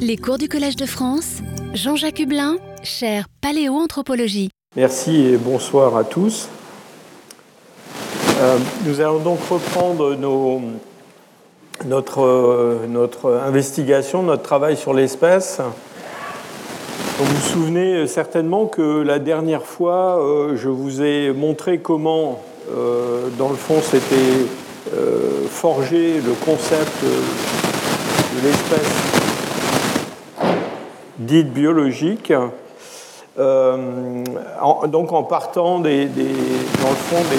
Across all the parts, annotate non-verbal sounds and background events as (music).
Les cours du Collège de France, Jean-Jacques Hublin, chaire Paléoanthropologie. Merci et bonsoir à tous. Euh, nous allons donc reprendre notre, notre investigation, notre travail sur l'espèce. Vous vous souvenez certainement que la dernière fois, euh, je vous ai montré comment, euh, dans le fond, s'était forgé le concept de l'espèce dite biologique. Euh, en, donc en partant des, dans le fond des,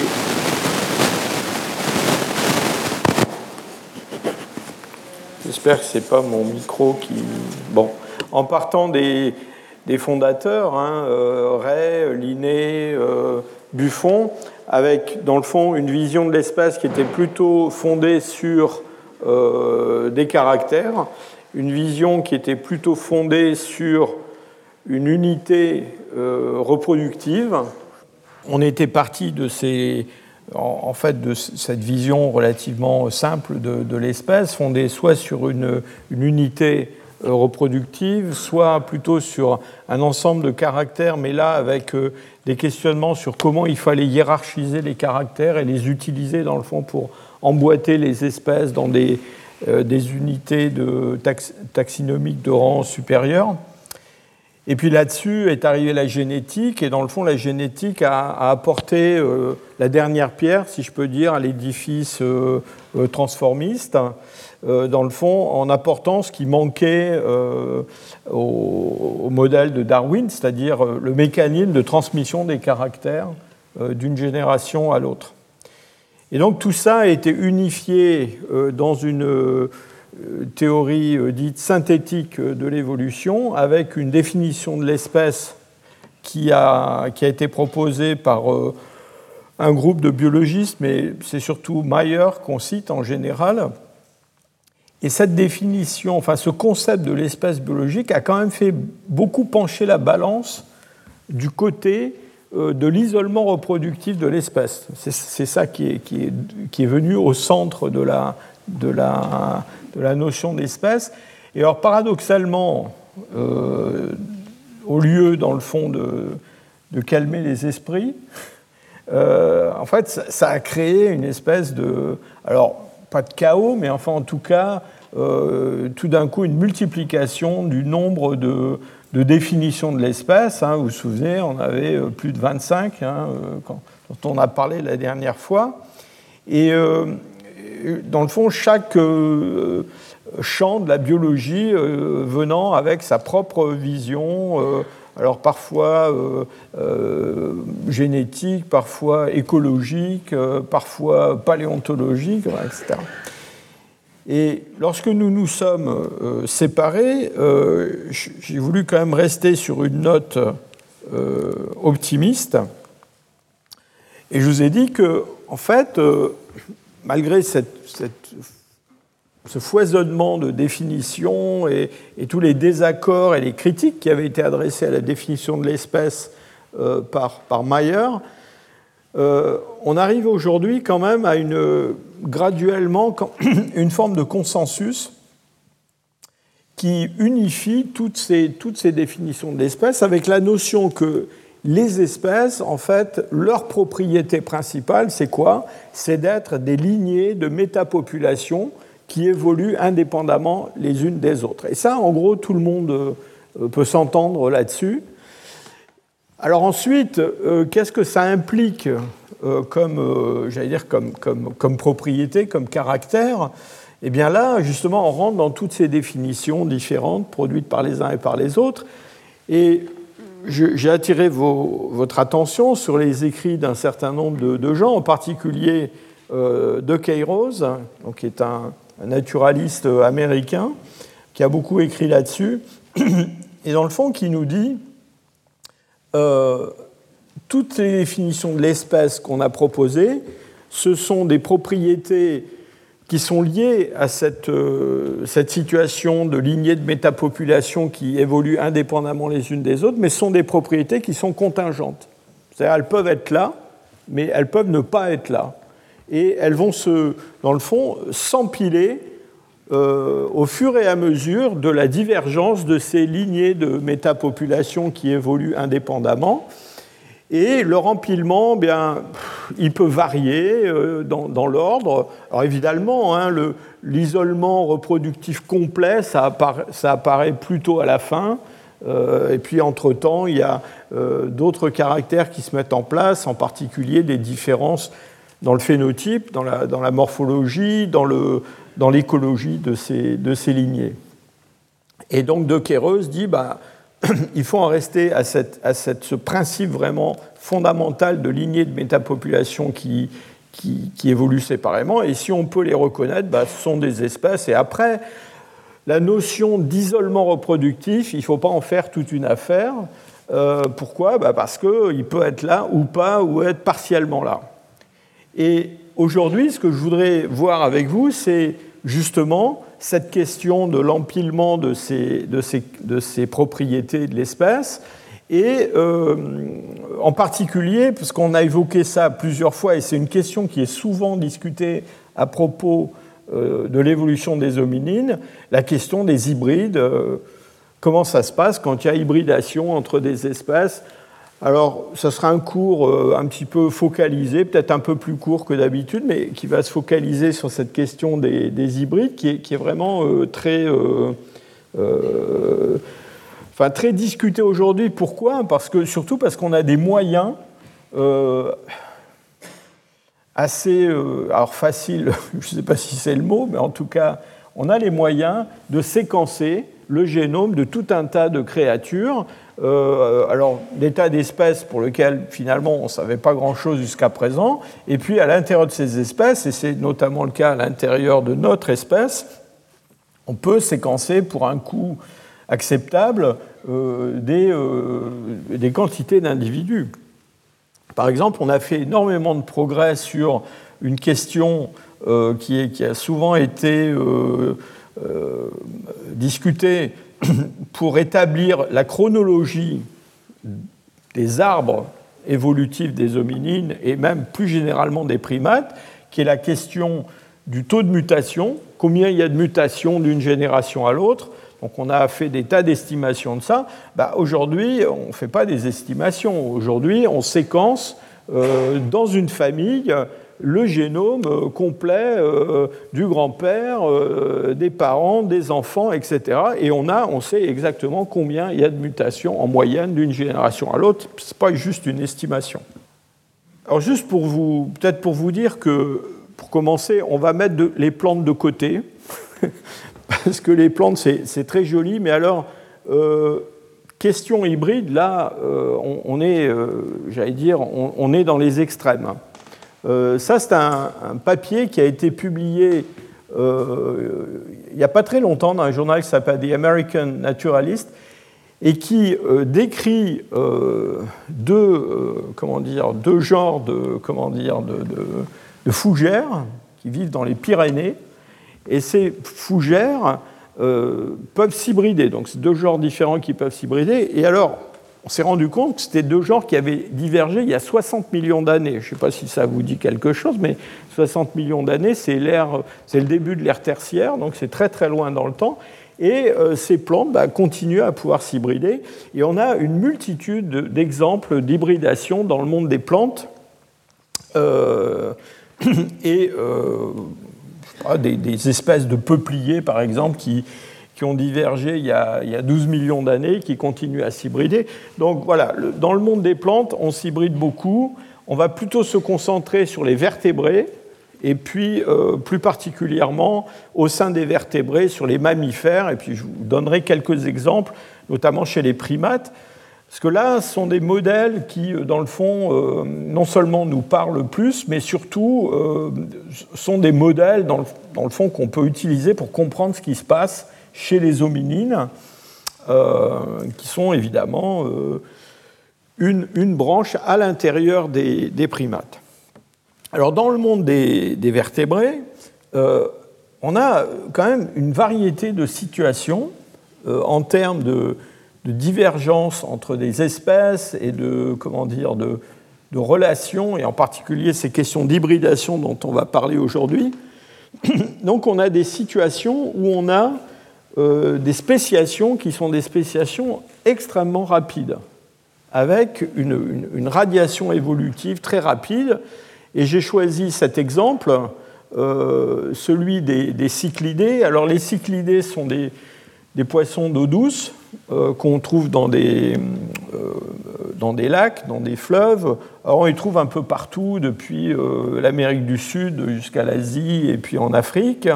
J'espère que ce n'est pas mon micro qui. Bon. En partant des, des fondateurs, hein, euh, Ray, Linné, euh, Buffon, avec dans le fond une vision de l'espace qui était plutôt fondée sur euh, des caractères, une vision qui était plutôt fondée sur une unité euh, reproductive. On était parti de ces, en, fait, de cette vision relativement simple de, l'espèce, fondée soit sur une, unité euh, reproductive, soit plutôt sur un ensemble de caractères, mais là avec euh, des questionnements sur comment il fallait hiérarchiser les caractères et les utiliser dans le fond pour emboîter les espèces dans des, des unités de tax, taxinomiques de rang supérieur. Et puis là-dessus est arrivée la génétique, et dans le fond, la génétique a, apporté euh, la dernière pierre, si je peux dire, à l'édifice euh, euh transformiste, euh, dans le fond, en apportant ce qui manquait euh, au, modèle de Darwin, c'est-à-dire le mécanisme de transmission des caractères d'une génération à l'autre. Et donc tout ça a été unifié dans une théorie dite synthétique de l'évolution, avec une définition de l'espèce qui a, qui a, été proposée par un groupe de biologistes, mais c'est surtout Mayer qu'on cite en général. Et cette définition, enfin ce concept de l'espèce biologique a quand même fait beaucoup pencher la balance du côté de l'isolement reproductif de l'espèce. C'est ça qui est, qui, est, qui est, venu au centre de la, de la, de la notion d'espèce. Et alors, paradoxalement, euh, au lieu, dans le fond, de, de calmer les esprits, euh, en fait, ça, a créé une espèce de. Alors, pas de chaos, mais enfin, en tout cas, euh, tout d'un coup, une multiplication du nombre de, de définitions de l'espèce. Hein, vous vous souvenez, on avait euh, plus de 25 hein, euh, quand, dont on a parlé la dernière fois. Et euh, dans le fond, chaque champ de la biologie venant avec sa propre vision, alors parfois génétique, parfois écologique, parfois paléontologique, etc. Et lorsque nous nous sommes euh, séparés, euh, j'ai voulu quand même rester sur une note euh, optimiste. Et je vous ai dit que, en fait, malgré ce foisonnement de définitions et, tous les désaccords et les critiques qui avaient été adressés à la définition de l'espèce par, par Mayer, on arrive aujourd'hui quand même à une graduellement (clears throat) une forme de consensus qui unifie toutes ces, toutes ces définitions de l'espèce avec la notion que les espèces, en fait, leur propriété principale, c'est quoi? C'est d'être des lignées de métapopulations qui évoluent indépendamment les unes des autres. Et ça, en gros, tout le monde euh, peut s'entendre là-dessus. Alors ensuite, euh, qu'est-ce que ça implique euh, comme, euh, dire, comme, comme, propriété, comme caractère, eh bien là, justement, on rentre dans toutes ces définitions différentes produites par les uns et par les autres. Et j'ai attiré votre attention sur les écrits d'un certain nombre de, gens, en particulier de Keiros, donc, qui est un, un, naturaliste américain, qui a beaucoup écrit là-dessus, et dans le fond, qui nous dit euh, toutes les définitions de l'espèce qu'on a proposées, ce sont des propriétés qui sont liées à cette, euh, cette, situation de lignée de métapopulation qui évoluent indépendamment les unes des autres, mais ce sont des propriétés qui sont contingentes. C'est-à-dire elles peuvent être là, mais elles peuvent ne pas être là. Et elles vont se, dans le fond, s'empiler au fur et à mesure de la divergence de ces lignées de métapopulation qui évoluent indépendamment. Et leur empilement, bien, il peut varier dans, l'ordre. Alors évidemment, hein, l'isolement reproductif complet, ça apparaît, ça apparaît, plutôt à la fin. et puis, entre-temps, il y a d'autres caractères qui se mettent en place, en particulier des différences dans le phénotype, dans la morphologie, dans, le, dans l'écologie de ces, de ces lignées. Et donc De Queiroz dit bah, (clears throat) il faut en rester à, cette, à cette, ce principe vraiment fondamental de lignées de métapopulation qui, qui, qui évoluent séparément, et si on peut les reconnaître, bah, ce sont des espèces, et après, la notion d'isolement reproductif, il ne faut pas en faire toute une affaire. Euh, pourquoi? Bah Parce qu'il peut être là ou pas, ou être partiellement là. Et aujourd'hui, ce que je voudrais voir avec vous, c'est justement cette question de l'empilement de ces, de, ces, de ces, propriétés de l'espèce, et euh, en particulier, parce qu'on a évoqué ça plusieurs fois, et c'est une question qui est souvent discutée à propos euh, de l'évolution des hominines, la question des hybrides. Euh, comment ça se passe quand il y a hybridation entre des espèces alors, ce sera un cours euh, un petit peu focalisé, peut-être un peu plus court que d'habitude, mais qui va se focaliser sur cette question des, hybrides, qui est, vraiment euh, très, euh, enfin, très discutée aujourd'hui. Pourquoi? Parce que, Surtout parce qu'on a des moyens assez, alors facile, (laughs) je ne sais pas si c'est le mot, mais en tout cas, on a les moyens de séquencer le génome de tout un tas de créatures euh, alors, des tas d'espèces pour lesquelles finalement on ne savait pas grand-chose jusqu'à présent, et puis à l'intérieur de ces espèces, et c'est notamment le cas à l'intérieur de notre espèce, on peut séquencer pour un coût acceptable euh, des, euh, des, quantités d'individus. Par exemple, on a fait énormément de progrès sur une question qui, est, qui, a souvent été discutée (coughs) pour établir la chronologie des arbres évolutifs des hominines et même plus généralement des primates, qui est la question du taux de mutation, combien il y a de mutations d'une génération à l'autre. Donc on a fait des tas d'estimations de ça. Bah, aujourd'hui, on ne fait pas des estimations. Aujourd'hui, on séquence euh, dans une famille le génome euh, complet euh, du grand-père, euh, des parents, des enfants, etc. Et on, a, on sait exactement combien il y a de mutations en moyenne d'une génération à l'autre. Ce n'est pas juste une estimation. Alors juste pour vous, peut-être pour vous dire que, pour commencer, on va mettre les plantes de côté, (laughs) parce que les plantes, c'est très joli, mais alors, question hybride, là, on, est, j'allais dire, on, est dans les extrêmes. Euh, ça, c'est un, papier qui a été publié euh, il n'y a pas très longtemps dans un journal qui s'appelle The American Naturalist et qui euh, décrit deux, comment dire, deux genres de, comment dire, de, de, fougères qui vivent dans les Pyrénées. Et ces fougères peuvent s'hybrider. Donc, c'est deux genres différents qui peuvent s'hybrider. Et alors, on s'est rendu compte que c'était deux genres qui avaient divergé il y a 60 millions d'années. Je ne sais pas si ça vous dit quelque chose, mais 60 millions d'années, c'est, le début de l'ère tertiaire, donc c'est très très loin dans le temps. Et euh, ces plantes bah, continuent à pouvoir s'hybrider. Et on a une multitude d'exemples d'hybridation dans le monde des plantes. Euh, (coughs) et euh, des, espèces de peupliers, par exemple, qui, qui ont divergé il y a, il y a 12 millions d'années, qui continuent à s'hybrider. Donc voilà, dans le monde des plantes, on s'hybride beaucoup. On va plutôt se concentrer sur les vertébrés, et puis euh, plus particulièrement au sein des vertébrés sur les mammifères, et puis je vous donnerai quelques exemples, notamment chez les primates, parce que là, ce sont des modèles qui, euh, dans le fond, euh, non seulement nous parlent plus, mais surtout sont des modèles, dans le, dans le fond, qu'on peut utiliser pour comprendre ce qui se passe chez les hominines, euh, qui sont évidemment euh, une, branche à l'intérieur des, primates. Alors dans le monde des, vertébrés, euh, on a quand même une variété de situations en termes de, divergence entre des espèces et de, comment dire, de, de relations, et en particulier ces questions d'hybridation dont on va parler aujourd'hui, (coughs) Donc on a des situations où on a des spéciations qui sont des spéciations extrêmement rapides, avec une, radiation évolutive très rapide. Et j'ai choisi cet exemple, celui des, cyclidés. Alors les cyclidés sont des, des poissons d'eau douce euh, qu'on trouve dans des, euh, dans des lacs, dans des fleuves. Alors on les trouve un peu partout, depuis euh, l'Amérique du Sud jusqu'à l'Asie et puis en Afrique.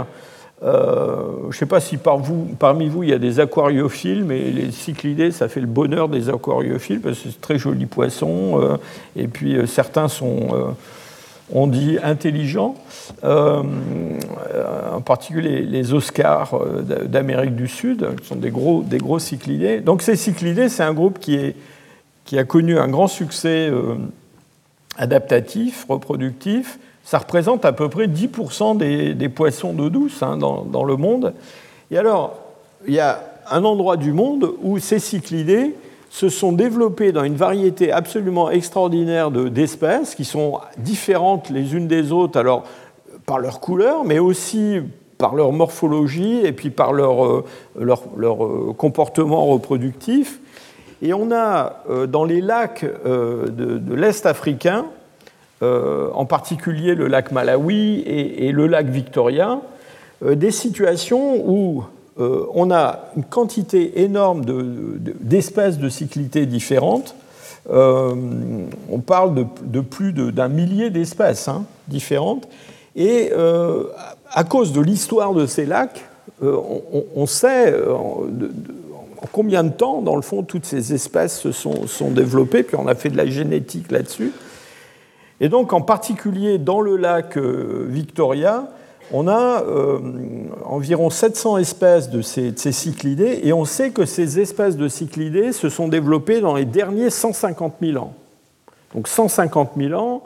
Je ne sais pas si parmi vous il y a des aquariophiles, mais les cyclidés, ça fait le bonheur des aquariophiles parce que c'est très jolis poissons. et puis certains sont on dit intelligents, euh, en particulier les, Oscars euh, d'Amérique du Sud, qui sont des gros, cyclidés. Donc ces cyclidés, c'est un groupe qui, a connu un grand succès euh, adaptatif, reproductif. Ça représente à peu près 10% des, poissons d'eau douce hein, dans, le monde. Et alors, il y a un endroit du monde où ces cyclidés se sont développés dans une variété absolument extraordinaire d'espèces qui sont différentes les unes des autres, alors par leur couleur, mais aussi par leur morphologie et puis par leur, euh, euh, comportement reproductif. Et on a euh, dans les lacs de, l'Est africain, en particulier le lac Malawi et, le lac Victoria, des situations où euh, on a une quantité énorme d'espèces de, cyclités différentes. Euh, on parle de, plus d'un millier d'espèces hein, différentes. Et euh, à cause de l'histoire de ces lacs, on, sait en, combien de temps, dans le fond, toutes ces espèces se sont développées, puis on a fait de la génétique là-dessus. Et donc, en particulier dans le lac Victoria, on a euh, environ 700 espèces de ces, cyclidés et on sait que ces espèces de cyclidés se sont développées dans les derniers 150 000 ans. Donc 150 000 ans,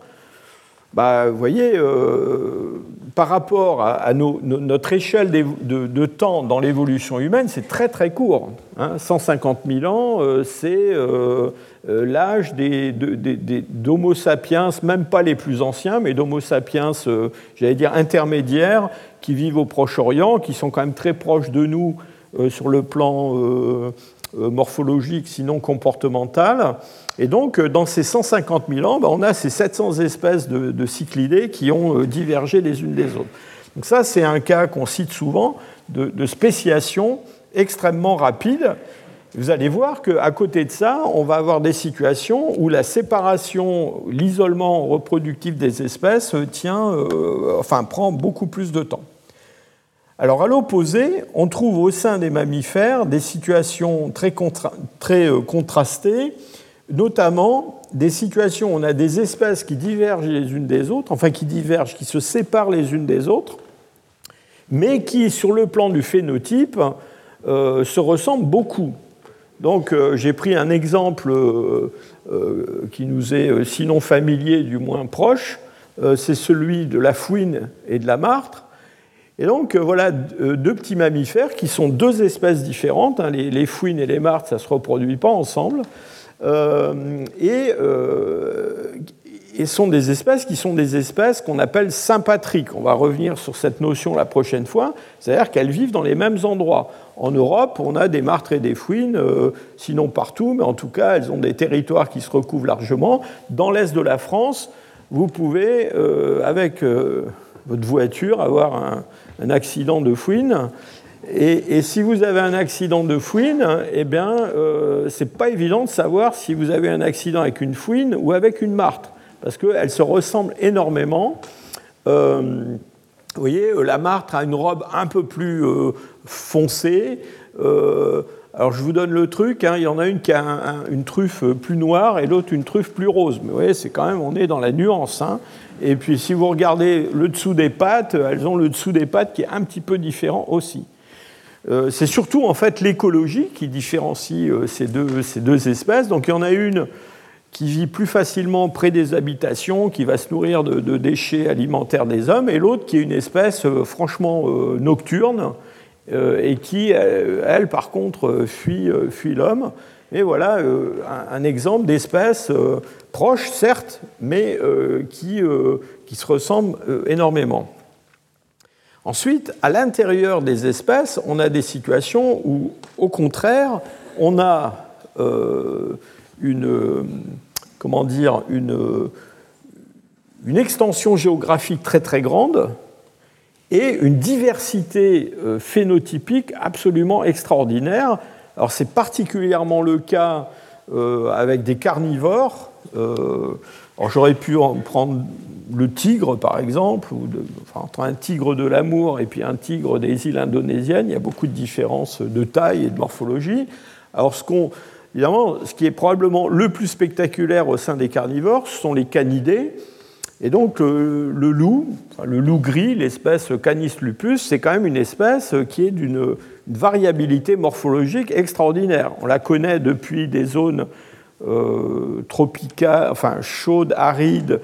bah, vous voyez, euh, par rapport à, notre échelle de, temps dans l'évolution humaine, c'est très très court. 150 hein. 000 ans, euh, c'est euh, l'âge d'Homo sapiens, même pas les plus anciens, mais d'Homo sapiens, j'allais dire intermédiaires, qui vivent au Proche-Orient, qui sont quand même très proches de nous sur le plan morphologique, sinon comportemental. Et donc, dans ces 150 000 ans, ben, on a ces 700 espèces de, cyclidés qui ont divergé les unes des autres. Donc ça, c'est un cas qu'on cite souvent de, de spéciation extrêmement rapide vous allez voir qu'à côté de ça, on va avoir des situations où la séparation, l'isolement reproductif des espèces tient, euh, enfin, prend beaucoup plus de temps. Alors à l'opposé, on trouve au sein des mammifères des situations très, euh, contrastées, notamment des situations où on a des espèces qui divergent les unes des autres, enfin qui divergent, qui se séparent les unes des autres, mais qui, sur le plan du phénotype, euh, se ressemblent beaucoup. Donc euh, j'ai pris un exemple qui nous est sinon familier, du moins proche, c'est celui de la fouine et de la martre. Et donc voilà deux petits mammifères qui sont deux espèces différentes. Hein. les, fouines et les martres, ça ne se reproduit pas ensemble. et, et sont des espèces qui sont des espèces qu'on appelle sympatriques. On va revenir sur cette notion la prochaine fois, c'est-à-dire qu'elles vivent dans les mêmes endroits. En Europe, on a des martres et des fouines, euh, sinon partout, mais en tout cas, elles ont des territoires qui se recouvrent largement. Dans l'est de la France, vous pouvez, euh, avec euh, votre voiture, avoir un, accident de fouine. Et, si vous avez un accident de fouine, eh bien, c'est pas évident de savoir si vous avez un accident avec une fouine ou avec une martre parce qu'elles se ressemblent énormément. Euh, vous voyez, euh, la martre a une robe un peu plus euh, foncée. alors je vous donne le truc, hein, il y en a une qui a une truffe plus noire et l'autre une truffe plus rose. Mais vous voyez, c'est quand même, on est dans la nuance. Hein. Et puis si vous regardez le dessous des pattes, elles ont le dessous des pattes qui est un petit peu différent aussi. c'est surtout en fait l'écologie qui différencie ces, deux, ces deux espèces. Donc il y en a une qui vit plus facilement près des habitations, qui va se nourrir de, déchets alimentaires des hommes, et l'autre qui est une espèce euh, franchement euh, nocturne euh, et qui, elle, par contre, fuit l'homme. Et voilà un, exemple d'espèce proche, certes, mais qui, qui se ressemble énormément. Ensuite, à l'intérieur des espèces, on a des situations où, au contraire, on a euh, une, comment dire, une, extension géographique très très grande et une diversité euh, phénotypique absolument extraordinaire. Alors c'est particulièrement le cas euh, avec des carnivores. j'aurais pu en prendre le tigre, par exemple, entre un tigre de l'amour et puis un tigre des îles indonésiennes, il y a beaucoup de différences de taille et de morphologie. Alors, évidemment, ce qui est probablement le plus spectaculaire au sein des carnivores, ce sont les canidés. Et donc, le, loup, le loup gris, l'espèce Canis lupus, c'est quand même une espèce qui est d'une variabilité morphologique extraordinaire. On la connaît depuis des zones euh, tropicales, enfin chaudes, arides,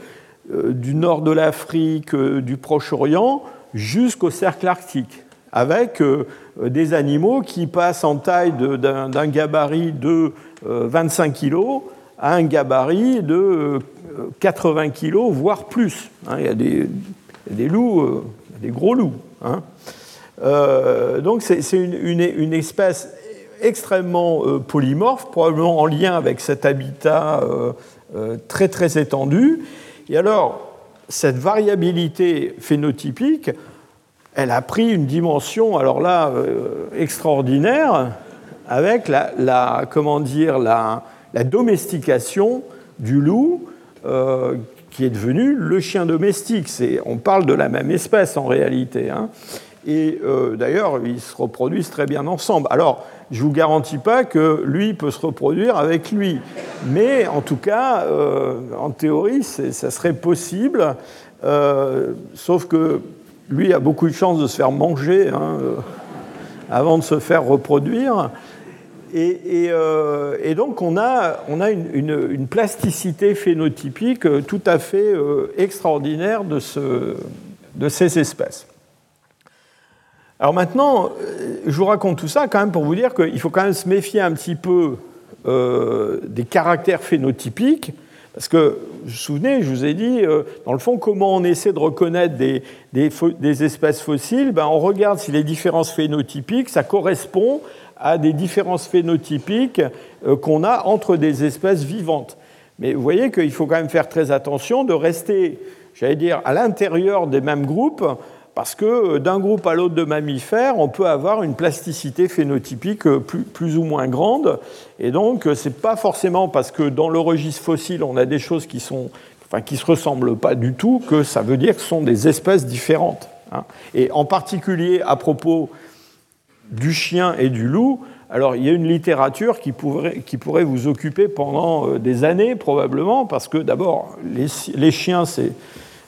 euh, du nord de l'Afrique, euh, du Proche-Orient, jusqu'au cercle arctique, avec des animaux qui passent en taille d'un gabarit de 25 kg à un gabarit de 80 kg, voire plus. Hein. il, y a des, loups, des gros loups. Hein. donc c'est une, espèce extrêmement polymorphe, probablement en lien avec cet habitat très très étendu. Et alors, cette variabilité phénotypique, elle a pris une dimension, alors là, euh, extraordinaire, avec la, comment dire, la, domestication du loup, euh, qui est devenu le chien domestique. On parle de la même espèce en réalité. Hein. Et euh, d'ailleurs, ils se reproduisent très bien ensemble. Alors, je ne vous garantis pas que lui peut se reproduire avec lui. Mais en tout cas, euh, en théorie, ça serait possible. Sauf que lui a beaucoup de chances de se faire manger hein, avant de se faire reproduire. Et, donc on a, on a une, plasticité phénotypique tout à fait extraordinaire de, ce, de ces espèces. Alors maintenant, euh, je vous raconte tout ça quand même pour vous dire qu'il faut quand même se méfier un petit peu euh, des caractères phénotypiques, parce que, vous vous souvenez, je vous ai dit, euh, dans le fond, comment on essaie de reconnaître des, des, espèces fossiles? Ben, On regarde si les différences phénotypiques, ça correspond à des différences phénotypiques qu'on a entre des espèces vivantes. Mais vous voyez qu'il faut quand même faire très attention de rester, j'allais dire, à l'intérieur des mêmes groupes parce que euh, d'un groupe à l'autre de mammifères, on peut avoir une plasticité phénotypique euh, plus, ou moins grande. Et donc, euh, ce n'est pas forcément parce que dans le registre fossile, on a des choses qui ne enfin, se ressemblent pas du tout que ça veut dire que ce sont des espèces différentes. Hein. Et en particulier à propos du chien et du loup, alors il y a une littérature qui pourrait, vous occuper pendant des années probablement, parce que d'abord, les, chiens, c'est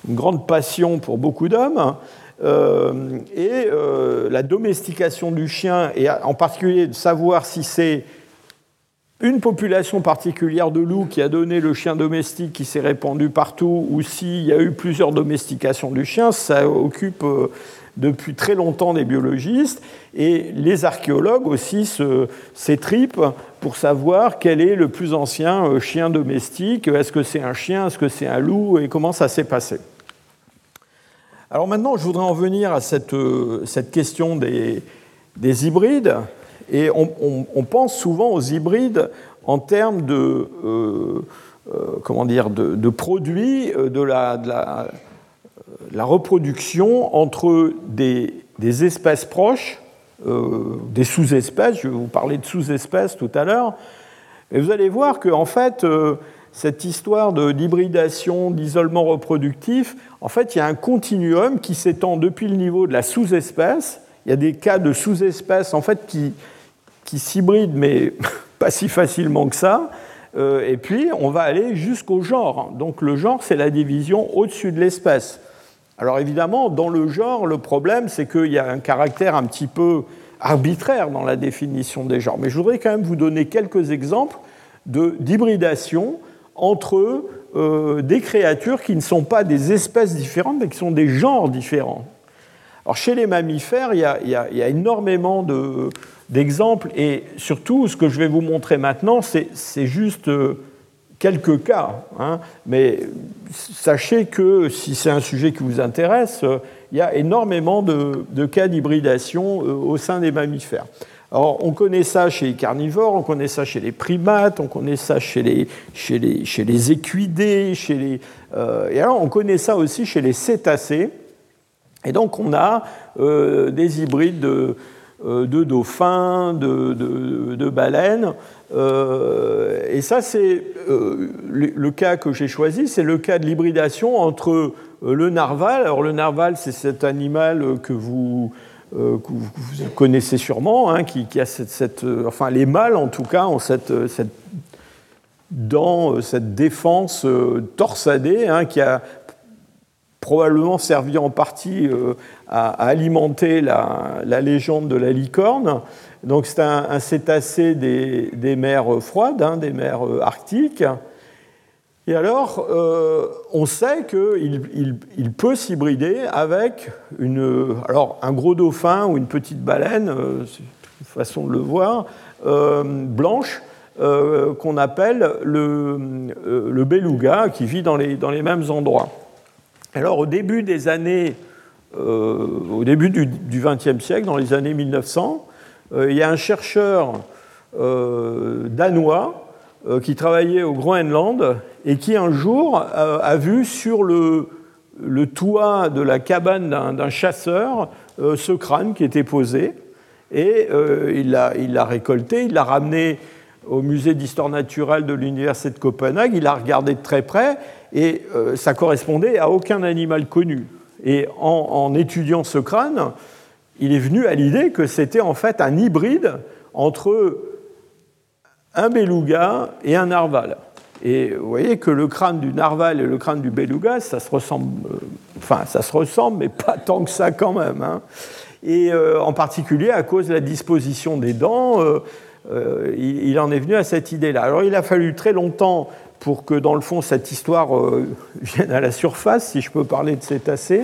une grande passion pour beaucoup d'hommes. Euh, et euh, la domestication du chien, et en particulier de savoir si c'est une population particulière de loups qui a donné le chien domestique qui s'est répandu partout, ou s'il y a eu plusieurs domestications du chien, ça occupe euh, depuis très longtemps des biologistes, et les archéologues aussi s'étripent pour savoir quel est le plus ancien chien domestique, est-ce que c'est un chien, est-ce que c'est un loup, et comment ça s'est passé? Alors maintenant, je voudrais en venir à cette, euh, question des, hybrides. Et on, pense souvent aux hybrides en termes de, euh, euh, comment dire, de, produits de la, reproduction entre des, espèces proches, des sous-espèces. Je vais vous parler de sous-espèces tout à l'heure. Et vous allez voir qu'en fait, cette histoire d'hybridation, d'isolement reproductif, en fait, il y a un continuum qui s'étend depuis le niveau de la sous-espèce. Il y a des cas de sous-espèces en fait, qui, qui s'hybrident, mais (laughs) pas si facilement que ça. Euh, et puis, on va aller jusqu'au genre. Donc, le genre, c'est la division au-dessus de l'espèce. Alors, évidemment, dans le genre, le problème, c'est qu'il y a un caractère un petit peu arbitraire dans la définition des genres. Mais je voudrais quand même vous donner quelques exemples d'hybridation entre euh, des créatures qui ne sont pas des espèces différentes, mais qui sont des genres différents. Alors chez les mammifères, il y a, énormément d'exemples, et surtout, ce que je vais vous montrer maintenant, c'est juste euh, quelques cas. Hein. mais sachez que si c'est un sujet qui vous intéresse, euh, il y a énormément de, cas d'hybridation au sein des mammifères. Alors, on connaît ça chez les carnivores, on connaît ça chez les primates, on connaît ça chez les, chez les, chez les équidés, chez les, et alors on connaît ça aussi chez les cétacés. Et donc on a des hybrides de, euh, de dauphins, de, baleines. Euh, et ça, c'est euh, le, cas que j'ai choisi, c'est le cas de l'hybridation entre le narval. Alors le narval, c'est cet animal que vous, connaissez sûrement, hein, qui, a cette, enfin les mâles en tout cas ont cette, dent, cette défense torsadée, hein, qui a probablement servi en partie à, alimenter la, légende de la licorne. Donc c'est un, cétacé des, mers froides, hein, des mers euh, arctiques. Et alors, euh, on sait qu'il il, peut s'hybrider avec une, alors, un gros dauphin ou une petite baleine, euh, une façon de le voir, blanche, qu'on appelle le, le, beluga, qui vit dans les, dans les mêmes endroits. Alors, au début des années euh, au début du XXe siècle, dans les années 1900, euh, il y a un chercheur euh, danois qui travaillait au Groenland et qui un jour a, vu sur le, le, toit de la cabane d'un chasseur ce crâne qui était posé. Et il l'a récolté, il l'a ramené au musée d'histoire naturelle de l'université de Copenhague, il l'a regardé de très près et ça correspondait à aucun animal connu. Et en, étudiant ce crâne, il est venu à l'idée que c'était en fait un hybride entre un beluga et un narval. Et vous voyez que le crâne du narval et le crâne du beluga, ça se ressemble, euh, enfin ça se ressemble, mais pas tant que ça quand même. Hein. Et euh, en particulier à cause de la disposition des dents, euh, il, en est venu à cette idée-là. Alors il a fallu très longtemps pour que, dans le fond, cette histoire (laughs) vienne à la surface, si je peux parler de cétacés.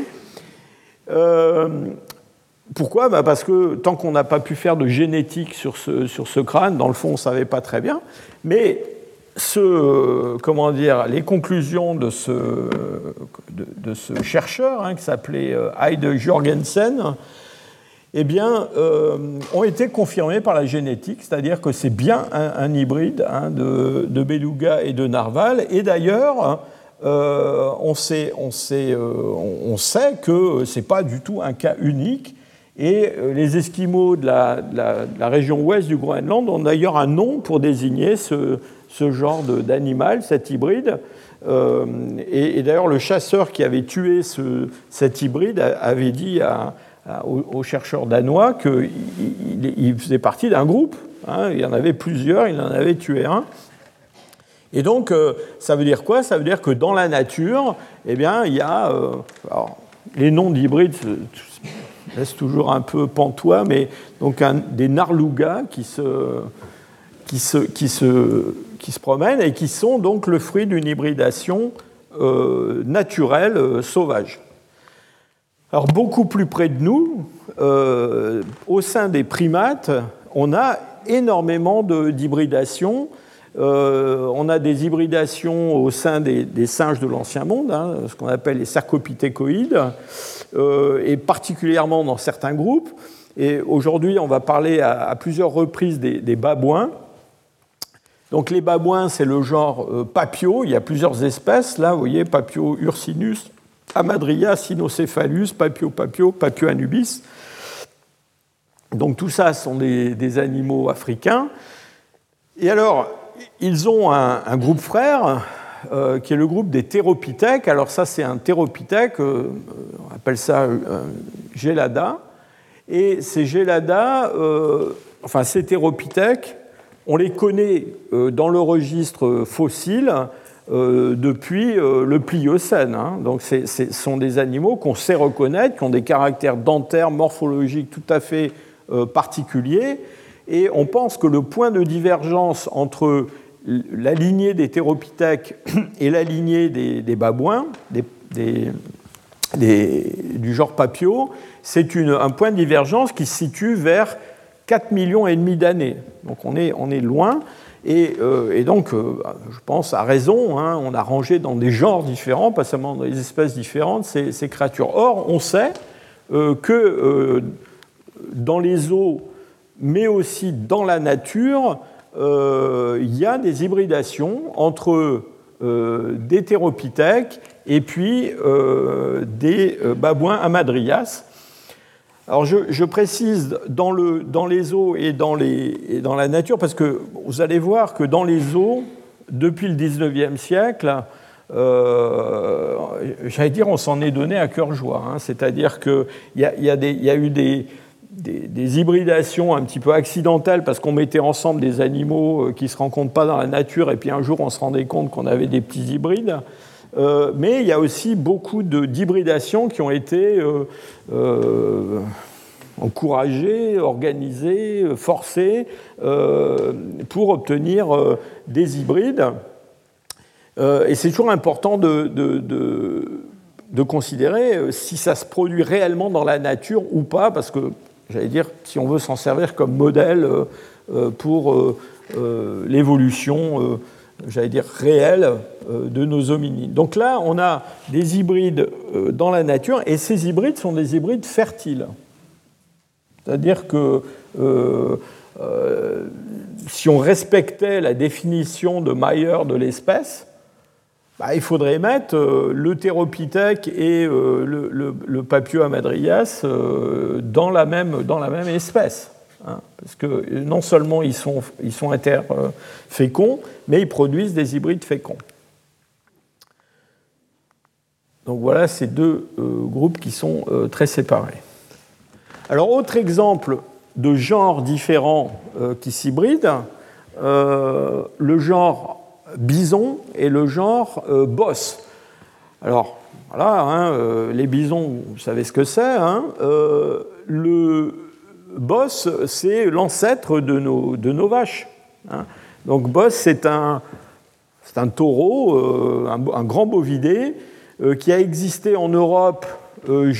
Pourquoi? Bah, Parce que tant qu'on n'a pas pu faire de génétique sur ce, sur ce crâne, dans le fond, on ne savait pas très bien. Mais ce, comment dire, les conclusions de ce, de, ce chercheur, hein, qui s'appelait euh, Heide Jorgensen, eh bien, euh, ont été confirmés par la génétique, c'est-à-dire que c'est bien un, hybride hein, de, de, beluga et de narval. Et d'ailleurs, euh, on, sait, sait, on, sait, que ce n'est pas du tout un cas unique. Et les Esquimaux de la, région ouest du Groenland ont d'ailleurs un nom pour désigner ce, genre d'animal, cet hybride. et, et d'ailleurs, le chasseur qui avait tué ce, cet hybride avait dit aux, chercheurs danois qu'il faisait partie d'un groupe. Hein. il y en avait plusieurs, il en avait tué un. Et donc, euh, ça veut dire quoi? Ça veut dire que dans la nature, eh bien, il y a. Euh, les noms d'hybrides laissent toujours un peu pantois, mais donc des narlugas qui se, qui, se, qui, se, qui se promènent et qui sont donc le fruit d'une hybridation euh, naturelle sauvage. Alors beaucoup plus près de nous, euh, au sein des primates, on a énormément d'hybridation. Euh, on a des hybridations au sein des, singes de l'Ancien Monde, hein, ce qu'on appelle les sarcopithécoïdes, euh, et particulièrement dans certains groupes. Et aujourd'hui, on va parler à, plusieurs reprises des, babouins. Donc les babouins, c'est le genre Papio. Il y a plusieurs espèces. Là, vous voyez, Papio ursinus, Amadria, Sinocéphalus, Papio Papio, Papio anubis. Donc tout ça sont des, animaux africains. Et alors, ils ont un, groupe frère euh, qui est le groupe des théropithèques. Alors ça, c'est un théropithèque, euh, on appelle ça euh, Gelada. Et ces Gelada, enfin ces théropithèques, on les connaît dans le registre fossile depuis le Pliocène. Hein. Donc ce sont des animaux qu'on sait reconnaître, qui ont des caractères dentaires, morphologiques tout à fait particuliers. Et on pense que le point de divergence entre la lignée des théropithèques et la lignée des, babouins, du genre Papio, c'est un point de divergence qui se situe vers 4 millions et demi d'années. Donc on est, loin. Euh, et, donc, euh, je pense à raison, hein, on a rangé dans des genres différents, pas seulement dans des espèces différentes, ces, créatures. Or, on sait que dans les eaux, mais aussi dans la nature, il y a des hybridations entre des théropithèques et puis des babouins amadrias. Alors je, précise dans, le, dans, les eaux et dans, les, dans, la nature, parce que vous allez voir que dans les eaux, depuis le 19e siècle, euh, j'allais dire, on s'en est donné à cœur joie. Hein. C'est-à-dire qu'il y, y, y, a eu des, des, hybridations un petit peu accidentelles parce qu'on mettait ensemble des animaux euh, qui ne se rencontrent pas dans la nature et puis un jour on se rendait compte qu'on avait des petits hybrides. Euh, mais il y a aussi beaucoup d'hybridations qui ont été euh, encouragées, organisées, forcées pour obtenir des hybrides. et c'est toujours important de, de, considérer si ça se produit réellement dans la nature ou pas, parce que, j'allais dire, si on veut s'en servir comme modèle pour l'évolution j'allais dire, réelle euh, de nos hominines. Donc là, on a des hybrides euh, dans la nature, et ces hybrides sont des hybrides fertiles. C'est-à-dire que euh, si on respectait la définition de Mayer de l'espèce, bah, il faudrait mettre le théropithèque et le, le, papio amadrias dans la même, dans la même espèce. Hein, parce que non seulement ils sont, ils interféconds, mais ils produisent des hybrides féconds. Donc voilà ces deux euh, groupes qui sont euh, très séparés. Alors autre exemple de genres différents euh, qui s'hybrident, le genre bison et le genre boss. Alors voilà, hein, les bisons, vous savez ce que c'est. Hein, le Boss, c'est l'ancêtre de nos, de nos, vaches. Hein. Donc Boss, c'est un, un, taureau, euh, un, grand bovidé, euh, qui a existé en Europe euh,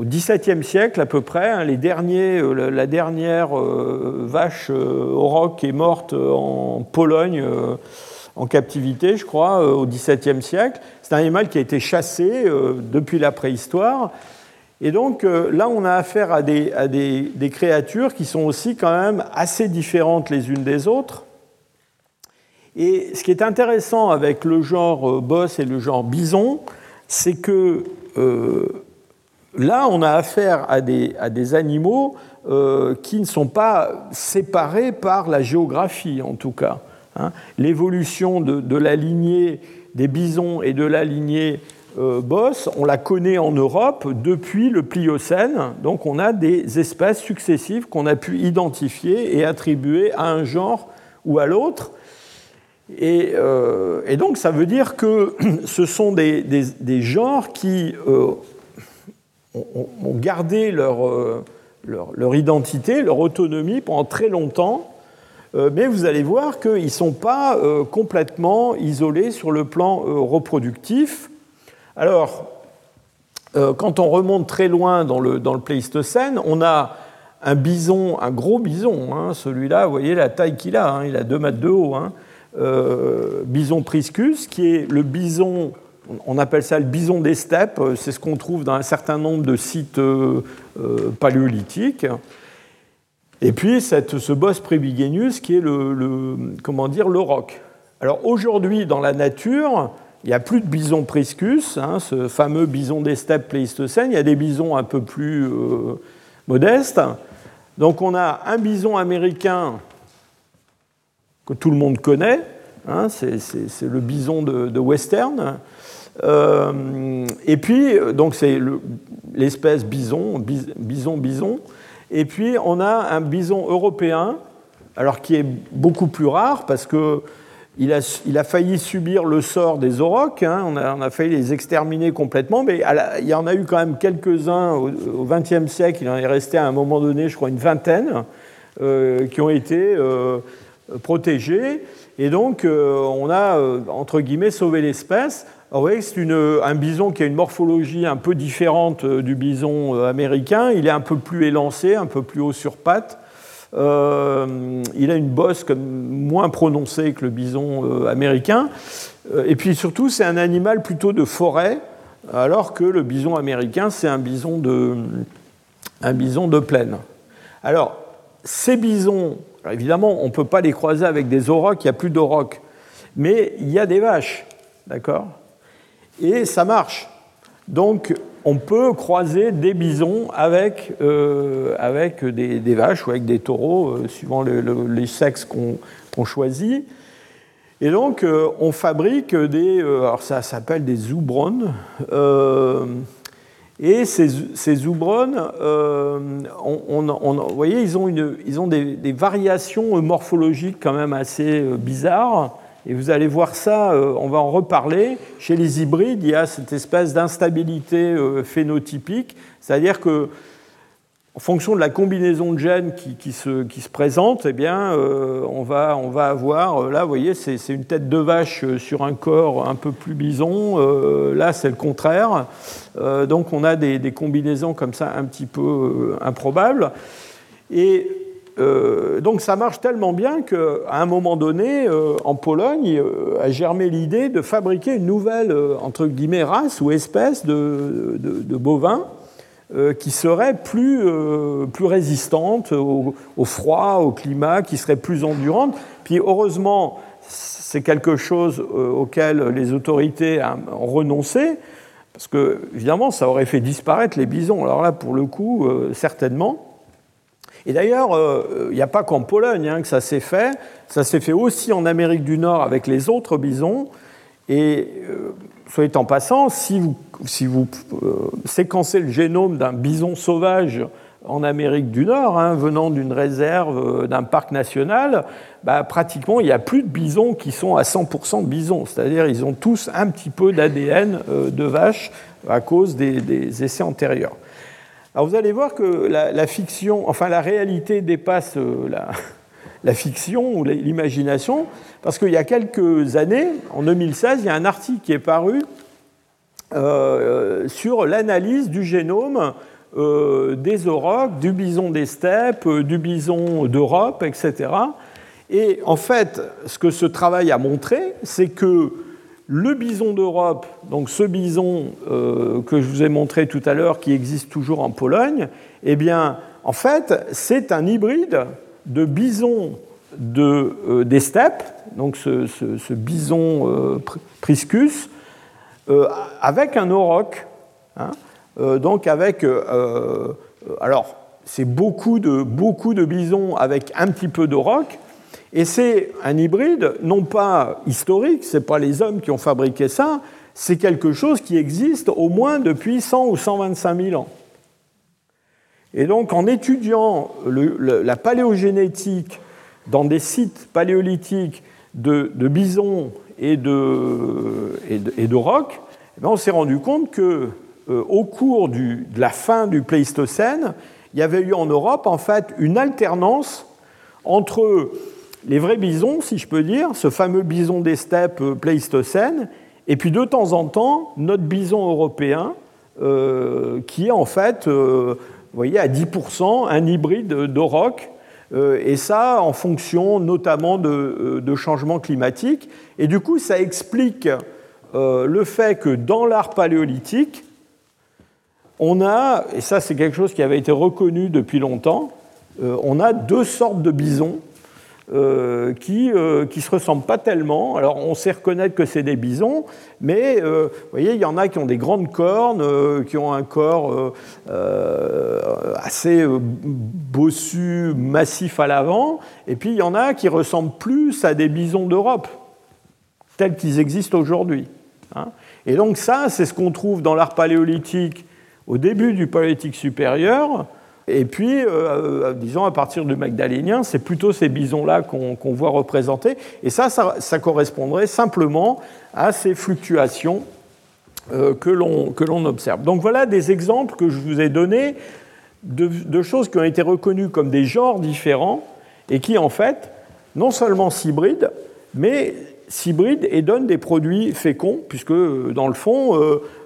jusqu'au XVIIe siècle à peu près. Hein. Derniers, la dernière vache auroch est morte en Pologne en captivité, je crois, au XVIIe siècle. C'est un animal qui a été chassé depuis la préhistoire et donc euh, là, on a affaire à, des, créatures qui sont aussi quand même assez différentes les unes des autres. Et ce qui est intéressant avec le genre euh, boss et le genre bison, c'est que euh, là, on a affaire à des, animaux qui ne sont pas séparés par la géographie, en tout cas. Hein. L'évolution de, la lignée des bisons et de la lignée euh, bosse, on la connaît en Europe depuis le Pliocène, donc on a des espèces successives qu'on a pu identifier et attribuer à un genre ou à l'autre. Et, euh, donc ça veut dire que (clears throat) ce sont des, genres qui euh, ont, gardé leur, leur, identité, leur autonomie pendant très longtemps, mais vous allez voir qu'ils ne sont pas complètement isolés sur le plan reproductif. Alors, euh, quand on remonte très loin dans le, dans Pléistocène, on a un bison, un gros bison, hein, celui-là, vous voyez la taille qu'il a, hein, il a 2 mètres de haut, hein, euh, bison priscus, qui est le bison, on appelle ça le bison des steppes, c'est ce qu'on trouve dans un certain nombre de sites euh, paléolithiques. Et puis ce Bos prébigenius qui est le, comment dire, roc. Alors aujourd'hui, dans la nature, il n'y a plus de bison priscus, hein, ce fameux bison des steppes pléistocènes. Il y a des bisons un peu plus euh, modestes. Donc on a un bison américain que tout le monde connaît, hein, c'est le bison de, western. Euh, et puis, donc c'est l'espèce bison, bison, bison. Et puis on a un bison européen, alors qui est beaucoup plus rare parce que il a, failli subir le sort des aurochs, hein. on, a, failli les exterminer complètement, mais il y en a eu quand même quelques-uns au XXe siècle, il en est resté à un moment donné, je crois, une vingtaine, euh, qui ont été euh, protégés. Et donc, on a, entre guillemets, sauvé l'espèce. Vous voyez, c'est un bison qui a une morphologie un peu différente du bison américain. Il est un peu plus élancé, un peu plus haut sur pattes. Euh, il a une bosse moins prononcée que le bison euh, américain. Euh, et puis surtout, c'est un animal plutôt de forêt. alors que le bison américain, c'est un bison de, un bison de plaine. Alors, ces bisons, évidemment, on ne peut pas les croiser avec des aurochs, il n'y a plus d'aurochs, mais il y a des vaches, d'accord? Et ça marche. Donc, on peut croiser des bisons avec, euh, avec des, vaches ou avec des taureaux, euh, suivant les sexes qu'on choisit. Et donc, euh, on fabrique des. alors, ça s'appelle des zoubrones. et ces, ces zoubrones, on, vous voyez, ils ont, une, ils ont des, variations morphologiques quand même assez bizarres. Et vous allez voir ça, euh, on va en reparler. Chez les hybrides, il y a cette espèce d'instabilité euh, phénotypique, c'est-à-dire que en fonction de la combinaison de gènes qui, se, présente, eh bien, euh, on, va, on, va, avoir, là, vous voyez, c'est une tête de vache sur un corps un peu plus bison. là, c'est le contraire. donc, on a des, des, combinaisons comme ça un petit peu improbables. Et euh, donc ça marche tellement bien qu'à un moment donné, euh, en Pologne, euh, a germé l'idée de fabriquer une nouvelle entre guillemets race ou espèce de, bovins qui serait plus, plus résistante au, froid, au climat, qui serait plus endurante. Puis heureusement, c'est quelque chose auquel les autorités ont renoncé, parce que évidemment, ça aurait fait disparaître les bisons. Alors là, pour le coup, certainement. Et d'ailleurs, euh, il n'y a pas qu'en Pologne hein, que ça s'est fait, ça s'est fait aussi en Amérique du Nord avec les autres bisons. Et euh, soit en passant, si vous, si euh, séquencez le génome d'un bison sauvage en Amérique du Nord, hein, venant d'une réserve, d'un parc national, bah, pratiquement il n'y a plus de bisons qui sont à 100% bisons. C'est-à-dire ils ont tous un petit peu d'ADN de vache à cause des essais antérieurs. Alors vous allez voir que la, fiction, enfin la réalité dépasse euh, la, (laughs) fiction ou l'imagination, parce qu'il y a quelques années, en 2016, il y a un article qui est paru euh, sur l'analyse du génome euh, des aurochs, du bison des steppes, du bison d'Europe, etc. Et en fait, ce que ce travail a montré, c'est que le bison d'Europe, donc ce bison euh, que je vous ai montré tout à l'heure, qui existe toujours en Pologne, eh bien, en fait, c'est un hybride de bison euh, des steppes, donc ce, bison euh, priscus, avec un auroch. Hein, donc avec, alors, c'est beaucoup de, beaucoup de bisons avec un petit peu d'auroch, et c'est un hybride, non pas historique, ce n'est pas les hommes qui ont fabriqué ça, c'est quelque chose qui existe au moins depuis 100 ou 125 000 ans. Et donc en étudiant la paléogénétique dans des sites paléolithiques de, bisons et de, et rocs, eh ben, on s'est rendu compte que euh, au cours de la fin du Pléistocène, il y avait eu en Europe en fait une alternance entre les vrais bisons, si je peux dire, ce fameux bison des steppes euh, pléistocène, et puis de temps en temps, notre bison européen, euh, qui est en fait, euh, vous voyez, à 10% un hybride d'auroch, et ça en fonction notamment de, de, changements climatiques. Et du coup, ça explique le fait que dans l'art paléolithique, on a, et ça c'est quelque chose qui avait été reconnu depuis longtemps, on a deux sortes de bisons euh, qui ne euh, se ressemblent pas tellement. Alors on sait reconnaître que c'est des bisons, mais euh, vous voyez, il y en a qui ont des grandes cornes, qui ont un corps assez bossu, massif à l'avant, et puis il y en a qui ressemblent plus à des bisons d'Europe, tels qu'ils existent aujourd'hui. Hein. Et donc ça, c'est ce qu'on trouve dans l'art paléolithique au début du paléolithique supérieur, et puis, euh, euh, disons, à partir du Magdalénien, c'est plutôt ces bisons-là qu'on voit représentés. Et ça, ça, correspondrait simplement à ces fluctuations euh, que l'on observe. Donc voilà des exemples que je vous ai donnés de, choses qui ont été reconnues comme des genres différents et qui, en fait, non seulement s'hybrident, mais s'hybrident et donnent des produits féconds, puisque, dans le fond,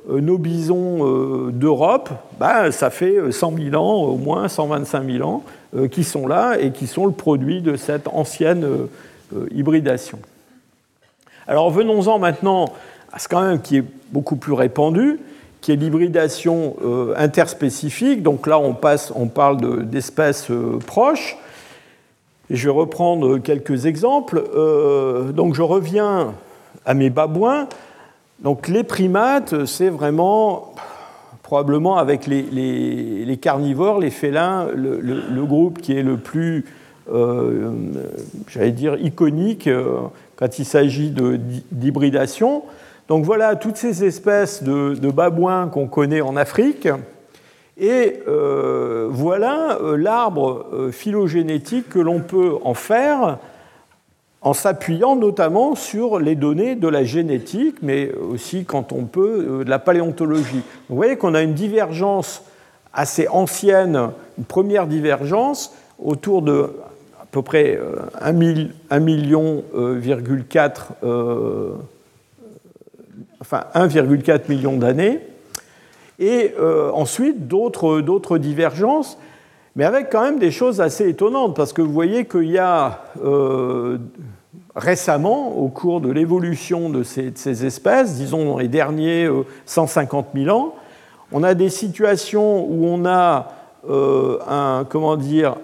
nos bisons euh, d'Europe, bah, ça fait 100 000 ans, au moins 125 000 ans, euh, qui sont là et qui sont le produit de cette ancienne hybridation. Alors venons-en maintenant à ce quand qui est beaucoup plus répandu, qui est l'hybridation interspécifique. Donc là, on, passe, on parle d'espèces proches. Et je vais reprendre quelques exemples. donc je reviens à mes babouins. Donc les primates, c'est vraiment probablement avec les, carnivores, les félins, le, groupe qui est le plus, euh, j'allais dire, iconique euh, quand il s'agit d'hybridation. Donc voilà toutes ces espèces de, babouins qu'on connaît en Afrique. Et euh, voilà l'arbre phylogénétique que l'on peut en faire en s'appuyant notamment sur les données de la génétique, mais aussi, quand on peut, euh, de la paléontologie. Vous voyez qu'on a une divergence assez ancienne, une première divergence autour de à peu près 1 euh, million, euh, enfin 1,4 million d'années, et ensuite d'autres divergences mais avec quand même des choses assez étonnantes, parce que vous voyez qu'il y a récemment, au cours de l'évolution de, ces, espèces, disons dans les derniers 150 euh, 000 ans, on a des situations où on a euh, un, comment dire,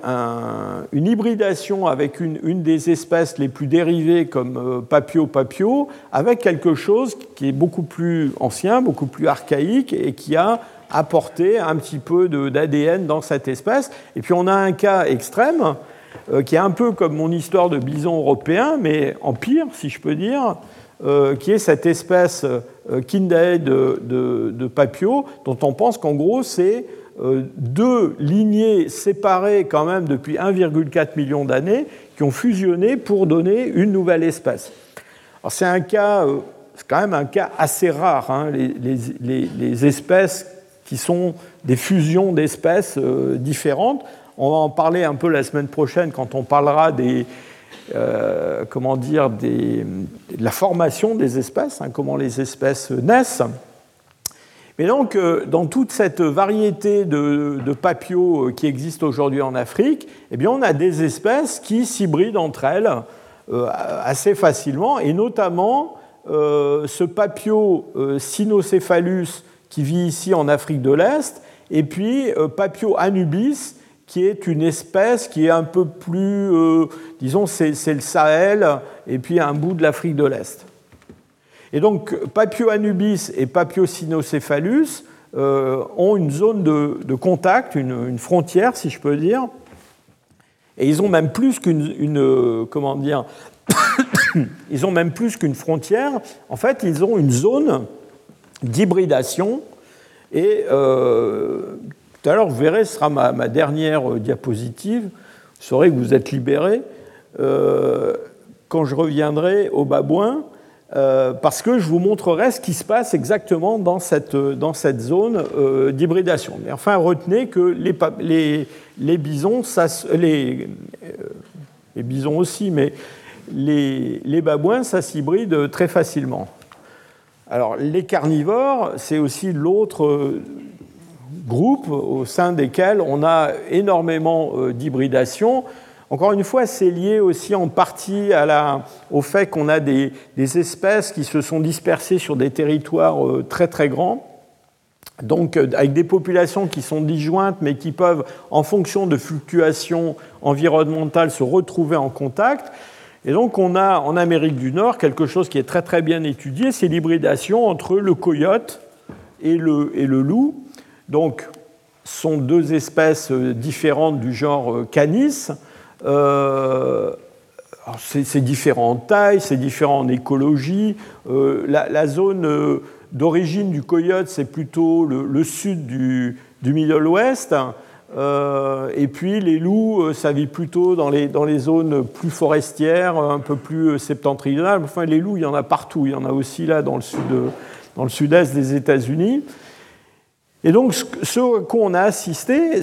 une hybridation avec une, des espèces les plus dérivées comme euh, papio-papio, avec quelque chose qui est beaucoup plus ancien, beaucoup plus archaïque et qui a apporté un petit peu d'ADN dans cette espèce. Et puis on a un cas extrême euh, qui est un peu comme mon histoire de bison européen, mais en pire, si je peux dire, euh, qui est cette espèce euh, Kindae de, Papio, dont on pense qu'en gros, c'est deux lignées séparées quand même depuis 1,4 million d'années qui ont fusionné pour donner une nouvelle espèce. C'est un cas, c'est quand même un cas assez rare, hein, les, espèces qui sont des fusions d'espèces différentes. On va en parler un peu la semaine prochaine quand on parlera des, euh, comment dire, de la formation des espèces, hein, comment les espèces naissent. Mais donc, euh, dans toute cette variété de, de euh, qui existent aujourd'hui en Afrique, eh bien, on a des espèces qui s'hybrident entre elles assez facilement, et notamment ce papio Sinocéphalus qui vit ici en Afrique de l'Est, et puis papio anubis qui est une espèce qui est un peu plus, euh, disons, c'est le Sahel et puis un bout de l'Afrique de l'Est. Et donc, Papio anubis et Papio cynocephalus euh, ont une zone de, contact, une, frontière, si je peux dire, et ils ont même plus qu'une, euh, comment dire, (coughs) ils ont même plus qu'une frontière. En fait, ils ont une zone d'hybridation et tout à l'heure, vous verrez, ce sera ma, dernière euh, diapositive. Vous saurez que vous êtes libérés euh, quand je reviendrai au babouin, euh, parce que je vous montrerai ce qui se passe exactement dans cette, dans cette zone d'hybridation. Mais enfin, retenez que les, bisons, ça, les, les, bisons aussi, mais les, les babouins, ça s'hybride très facilement. Alors, les carnivores, c'est aussi l'autre groupes au sein desquels on a énormément euh, d'hybridation. Encore une fois, c'est lié aussi en partie au fait qu'on a des, espèces qui se sont dispersées sur des territoires euh, très très grands, donc euh, avec des populations qui sont disjointes mais qui peuvent, en fonction de fluctuations environnementales, se retrouver en contact. Et donc on a en Amérique du Nord quelque chose qui est très très bien étudié, c'est l'hybridation entre le coyote et le loup donc sont deux espèces euh, différentes du genre euh, Canis. Euh, c'est différent en taille, c'est différent en écologie. la, zone d'origine du coyote, c'est plutôt le, sud du, du Middle West. et puis les loups, ça vit plutôt dans les, dans les zones plus forestières, un peu plus septentrionales. Enfin, les loups, il y en a partout. Il y en a aussi là dans le sud-est des États-Unis. Et donc, ce qu'on a assisté,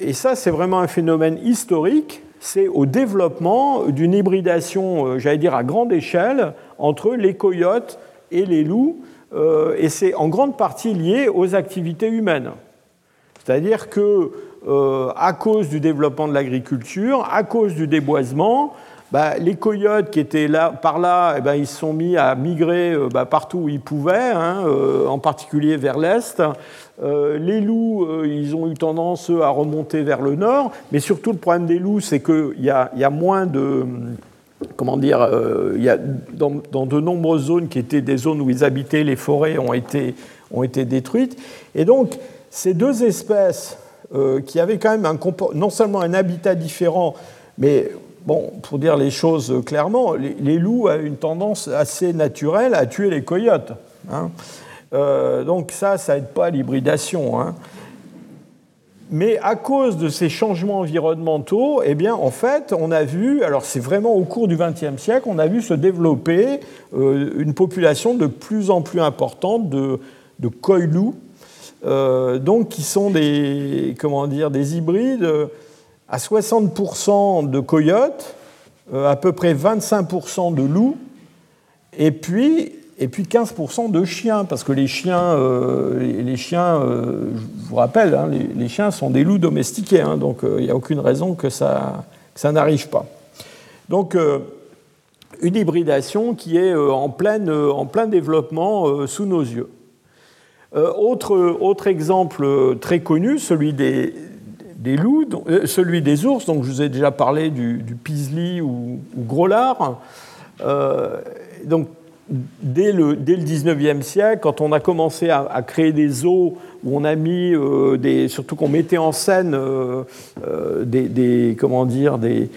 et ça c'est vraiment un phénomène historique, c'est au développement d'une hybridation, euh, j'allais dire à grande échelle, entre les coyotes et les loups, euh, et c'est en grande partie lié aux activités humaines. C'est-à-dire que à cause du développement de l'agriculture, à cause du déboisement, bah, les coyotes qui étaient là, par là, eh ben, ils se sont mis à migrer euh, bah, partout où ils pouvaient, hein, euh, en particulier vers l'est. Euh, les loups, ils ont eu tendance à remonter vers le nord, mais surtout le problème des loups, c'est qu'il y, y, a moins de... Comment dire il y a, dans, dans, de nombreuses zones qui étaient des zones où ils habitaient, les forêts ont été, ont été détruites. Et donc, ces deux espèces qui avaient quand même un, non seulement un habitat différent, mais bon, pour dire les choses clairement, les, loups ont une tendance assez naturelle à tuer les coyotes. Hein. Euh, donc ça, ça n'aide pas à l'hybridation. Hein. Mais à cause de ces changements environnementaux, eh bien, en fait, on a vu, alors c'est vraiment au cours du XXe siècle, on a vu se développer euh, une population de plus en plus importante de, de euh, donc qui sont des, comment dire, des hybrides à 60% de coyotes, euh, à peu près 25% de loups, et puis, et puis 15% de chiens, parce que les chiens, euh, les, chiens euh, je vous rappelle, hein, les, chiens sont des loups domestiqués, hein, donc il n'y a aucune raison que ça, n'arrive pas. Donc, une hybridation qui est en, plein développement sous nos yeux. autre exemple très connu, celui des, des loups, euh, celui des ours, donc je vous ai déjà parlé du, du pisli ou, lard. Euh, donc, dès le, dès le 19e siècle, quand on a commencé à, créer des où on a mis euh, des, surtout qu'on mettait en scène des, comment dire, des,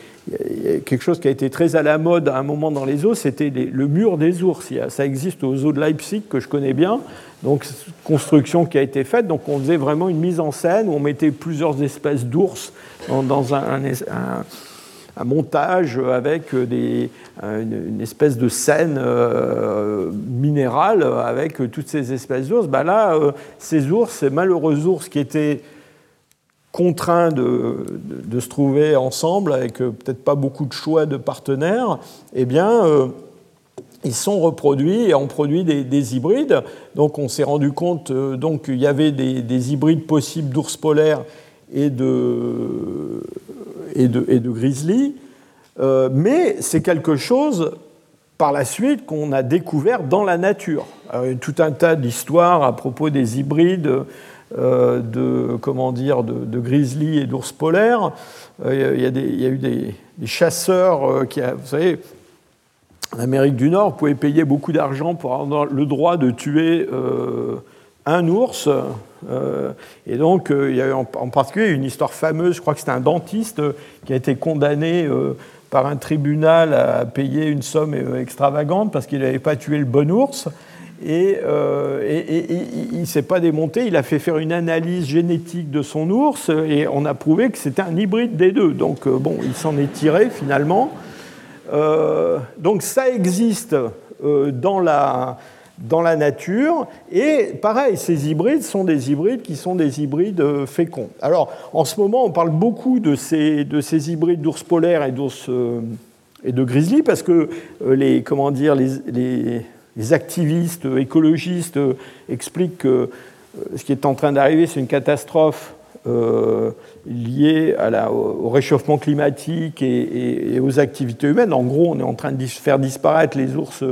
quelque chose qui a été très à la mode à un moment dans les zoos, c'était le mur des ours. Ça existe aux zoos de Leipzig que je connais bien. Donc, construction qui a été faite. Donc, on faisait vraiment une mise en scène où on mettait plusieurs espèces d'ours dans, un, montage avec des, une, espèce de scène euh, minérale avec toutes ces espèces d'ours. Ben là, euh, ces ours, ces malheureux ours qui étaient contraints de, se trouver ensemble avec euh, peut-être pas beaucoup de choix de partenaires, eh bien, ils sont reproduits et ont produit des, hybrides. Donc on s'est rendu compte euh, qu'il y avait des, hybrides possibles d'ours polaires et de, grizzly. Euh, mais c'est quelque chose par la suite qu'on a découvert dans la nature. il y a tout un tas d'histoires à propos des hybrides euh, de, comment dire, de, grizzly et d'ours polaires. il, y a il, y a eu des, chasseurs qui, vous savez, en Amérique du Nord, vous payer beaucoup d'argent pour avoir le droit de tuer euh, un ours. Euh, et donc, euh, il y a eu en, particulier une histoire fameuse, je crois que c'était un dentiste qui a été condamné par un tribunal à payer une somme extravagante parce qu'il n'avait pas tué le bon ours. Et, il ne s'est pas démonté, il a fait faire une analyse génétique de son ours et on a prouvé que c'était un hybride des deux. Donc, bon, il s'en est tiré finalement. Euh, donc ça existe euh, dans la, dans la nature. Et pareil, ces hybrides sont des hybrides qui sont des hybrides euh, féconds. Alors, en ce moment, on parle beaucoup de ces, de ces hybrides d'ours polaires et d'ours et de grizzly parce que les, comment dire, les, les, les activistes écologistes expliquent que ce qui est en train d'arriver, c'est une catastrophe euh, liées au réchauffement climatique et, aux activités humaines. En gros, on est en train de faire disparaître les ours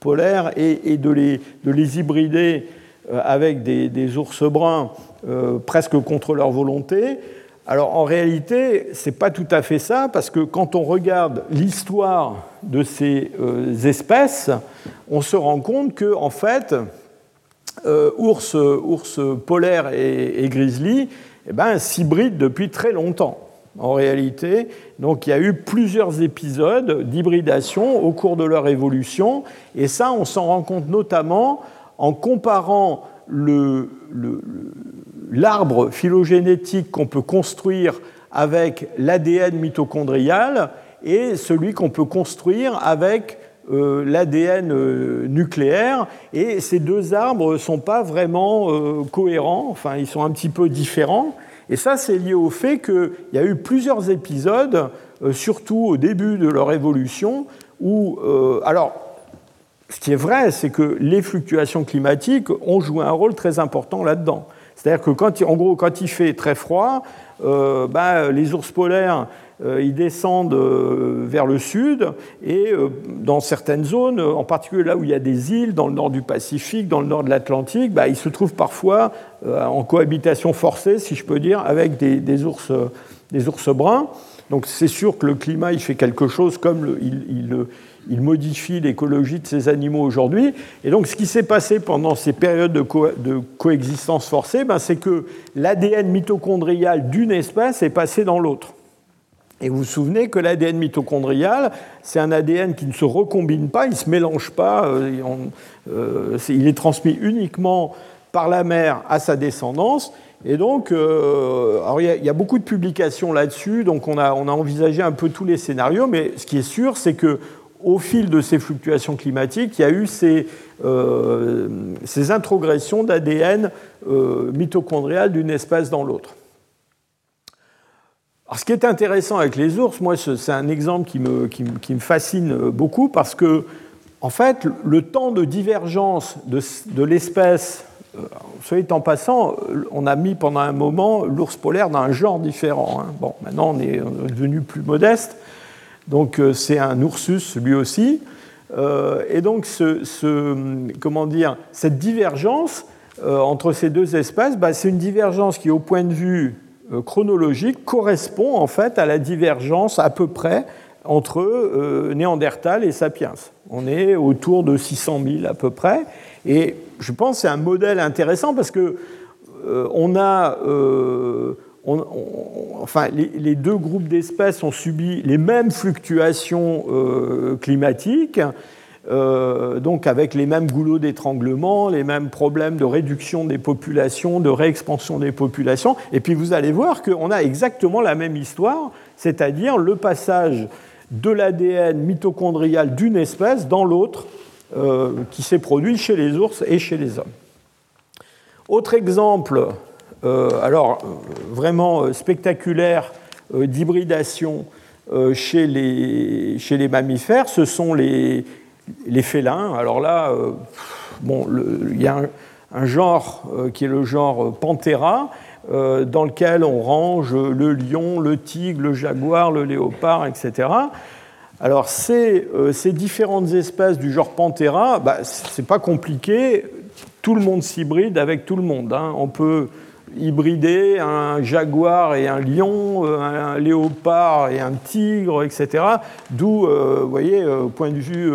polaires et, de, les, de, les, hybrider euh, avec des, ours bruns euh, presque contre leur volonté. Alors en réalité, ce n'est pas tout à fait ça, parce que quand on regarde l'histoire de ces espèces, on se rend compte que, en fait, ours, ours polaires et, grizzly eh ben, s'hybrident depuis très longtemps, en réalité. Donc il y a eu plusieurs épisodes d'hybridation au cours de leur évolution, et ça, on s'en rend compte notamment en comparant l'arbre phylogénétique qu'on peut construire avec l'ADN mitochondrial et celui qu'on peut construire avec euh, l'ADN euh, nucléaire, et ces deux arbres ne sont pas vraiment euh, cohérents, enfin ils sont un petit peu différents, et ça c'est lié au fait qu'il y a eu plusieurs épisodes, surtout au début de leur évolution, où, alors, ce qui est vrai, c'est que les fluctuations climatiques ont joué un rôle très important là-dedans. C'est-à-dire que, quand, en gros, quand il fait très froid, bah, les ours polaires euh, ils descendent euh, vers le sud et euh, dans certaines zones, en particulier là où il y a des îles, dans le nord du Pacifique, dans le nord de l'Atlantique, bah, ils se trouvent parfois en cohabitation forcée, si je peux dire, avec des, ours, des ours bruns. Donc c'est sûr que le climat, il fait quelque chose comme il, modifie l'écologie de ces animaux aujourd'hui. Et donc ce qui s'est passé pendant ces périodes de, coexistence forcée, ben, c'est que l'ADN mitochondrial d'une espèce est passé dans l'autre. Et vous vous souvenez que l'ADN mitochondrial, c'est un ADN qui ne se recombine pas, il ne se mélange pas, euh, euh, il est transmis uniquement par la mère à sa descendance. Et donc, euh, il, y a, beaucoup de publications là-dessus, donc on a, envisagé un peu tous les scénarios, mais ce qui est sûr, c'est que au fil de ces fluctuations climatiques, il y a eu ces, ces introgressions d'ADN mitochondrial d'une espèce dans l'autre. Alors, ce qui est intéressant avec les ours, moi, c'est un exemple qui me, fascine beaucoup parce que, en fait, le temps de divergence de, de l'espèce, euh, en passant, on a mis pendant un moment l'ours polaire dans un genre différent. Hein. Bon, maintenant, on est, devenu plus modeste, donc euh, c'est un oursus lui aussi. Euh, et donc, ce, comment dire, cette divergence entre ces deux espèces, bah, c'est une divergence qui, au point de vue euh, chronologique correspond en fait à la divergence à peu près entre euh, Néandertal et Sapiens. On est autour de 600 000 à peu près. Et je pense que c'est un modèle intéressant parce que euh, on a, enfin, les, deux groupes d'espèces ont subi les mêmes fluctuations climatiques. Euh, donc avec les mêmes goulots d'étranglement, les mêmes problèmes de réduction des populations, de réexpansion des populations. Et puis vous allez voir qu'on a exactement la même histoire, c'est-à-dire le passage de l'ADN mitochondrial d'une espèce dans l'autre euh, qui s'est produit chez les ours et chez les hommes. Autre exemple, euh, alors vraiment spectaculaire d'hybridation chez les, mammifères, ce sont les, félins, alors là, euh, il y a un, genre euh, qui est le genre Panthera, euh, dans lequel on range le lion, le tigre, le jaguar, le léopard, etc. Alors ces, ces différentes espèces du genre Panthera, bah, c'est pas compliqué, tout le monde s'hybride avec tout le monde. Hein. On peut hybrider un jaguar et un lion, un léopard et un tigre, etc. D'où, vous voyez, au point de vue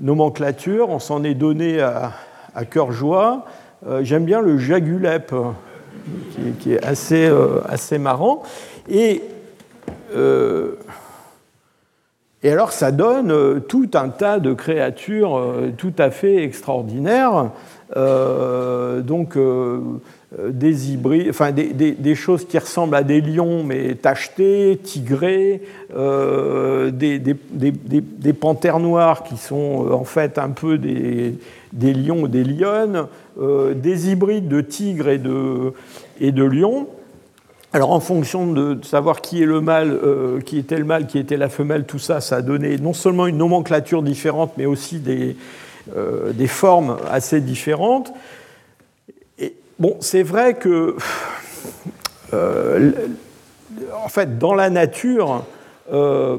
nomenclature, on s'en est donné à, cœur joie. Euh, j'aime bien le jagulep, qui, est assez, euh, assez marrant. Et, euh, et alors, ça donne tout un tas de créatures tout à fait extraordinaires. donc, des hybrides, enfin des, choses qui ressemblent à des lions mais tachetés, tigrés, euh, des, des, panthères noires qui sont euh, en fait un peu des, lions ou des lionnes, euh, des hybrides de tigres et de, et de lions. Alors en fonction de savoir qui est le mâle, qui était le mâle, qui était la femelle, tout ça, ça a donné non seulement une nomenclature différente, mais aussi des, des formes assez différentes. Bon, c'est vrai que, en fait, dans la nature, euh,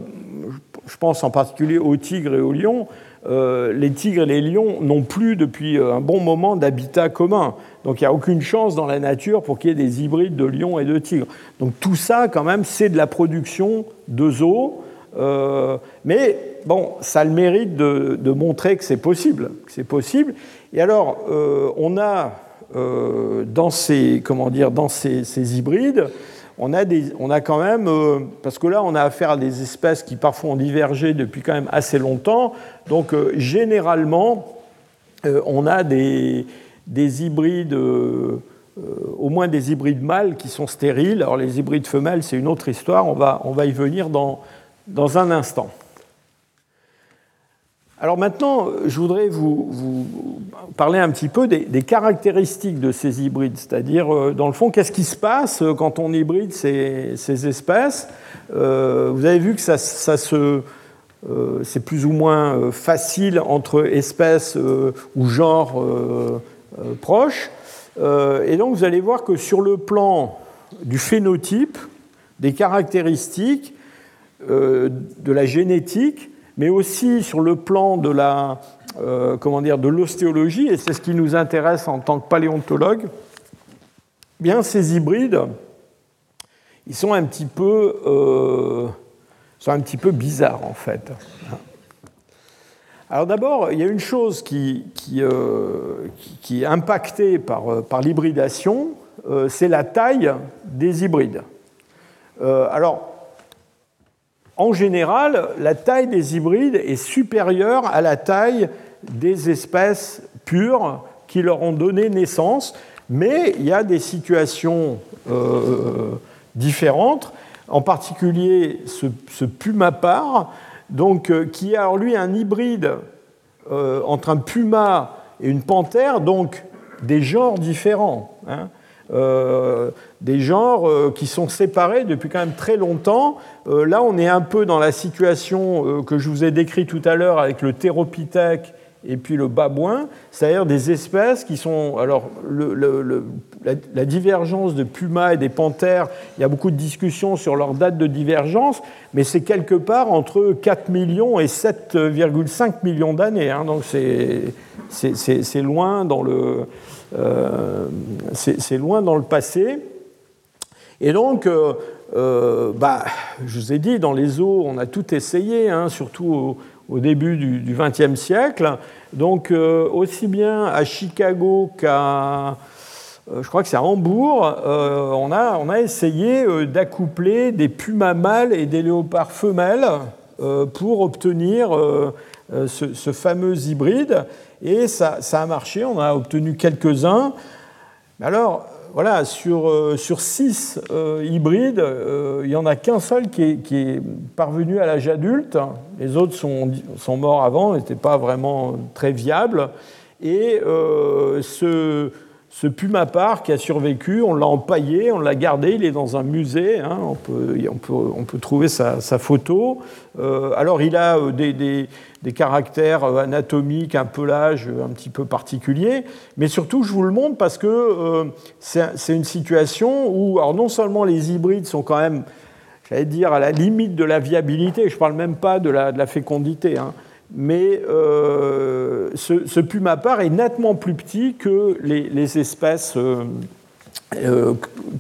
je pense en particulier aux tigres et aux lions, euh, les tigres et les lions n'ont plus depuis un bon moment d'habitat commun. Donc il n'y a aucune chance dans la nature pour qu'il y ait des hybrides de lions et de tigres. Donc tout ça, quand même, c'est de la production de zoos. Euh, mais bon, ça a le mérite de, montrer que c'est possible. c'est possible. Et alors, on a dans ces, comment dire, dans ces hybrides, on a, des, on a quand même, euh, parce que là on a affaire à des espèces qui parfois ont divergé depuis quand même assez longtemps, donc euh, généralement euh, on a des, des hybrides, au moins des hybrides mâles qui sont stériles. Alors les hybrides femelles c'est une autre histoire, on va, on va y venir dans, dans un instant. Alors maintenant, je voudrais vous, parler un petit peu des, caractéristiques de ces hybrides, c'est-à-dire, euh, dans le fond, qu'est-ce qui se passe euh, quand on hybride ces, espèces? Euh, Vous avez vu que ça, c'est plus ou moins facile entre espèces ou genres proches. et donc vous allez voir que sur le plan du phénotype, des caractéristiques, de la génétique, mais aussi sur le plan de la, comment dire, de l'ostéologie, et c'est ce qui nous intéresse en tant que paléontologue, bien ces hybrides, ils sont un petit peu, euh, sont un petit peu bizarres en fait. Alors d'abord, il y a une chose qui, qui, euh, qui est impactée par, euh, par l'hybridation, c'est la taille des hybrides. alors, en général, la taille des hybrides est supérieure à la taille des espèces pures qui leur ont donné naissance, mais il y a des situations différentes, en particulier ce, ce pumapar, donc, euh, qui est alors lui un hybride euh, entre un puma et une panthère, donc des genres différents. Hein. Euh, des genres qui sont séparés depuis quand même très longtemps. là, on est un peu dans la situation que je vous ai décrite tout à l'heure avec le théropithèque et puis le babouin, c'est-à-dire des espèces qui sont. Alors, la, divergence de pumas et des panthères, il y a beaucoup de discussions sur leur date de divergence, mais c'est quelque part entre 4 millions et 7,5 millions d'années. Hein, donc, c'est loin, dans le, euh, loin dans le passé. Et donc, euh, euh, bah, je vous ai dit, dans les eaux, on a tout essayé, hein, surtout au, début du XXe siècle. Donc aussi bien à Chicago qu'à, je crois que c'est à Hambourg, on, a, on, a, essayé d'accoupler des pumas mâles et des léopards femelles pour obtenir ce, fameux hybride. Et ça, a marché, on a obtenu quelques-uns. Alors, voilà, sur, euh, sur six euh, hybrides, euh, il n'y en a qu'un seul qui est, parvenu à l'âge adulte. Les autres sont, sont morts avant, n'étaient pas vraiment très viables. Et ce, ce pumapar qui a survécu, on l'a empaillé, on l'a gardé, il est dans un musée, hein, on, peut, trouver sa, photo. alors il a des des caractères euh, anatomiques, un pelage un petit peu particulier, mais surtout je vous le montre parce que euh, c'est une situation où alors non seulement les hybrides sont quand même, j'allais dire, à la limite de la viabilité, je ne parle même pas de la, de la fécondité, hein, mais euh, ce, ce, pumapar est nettement plus petit que les, espèces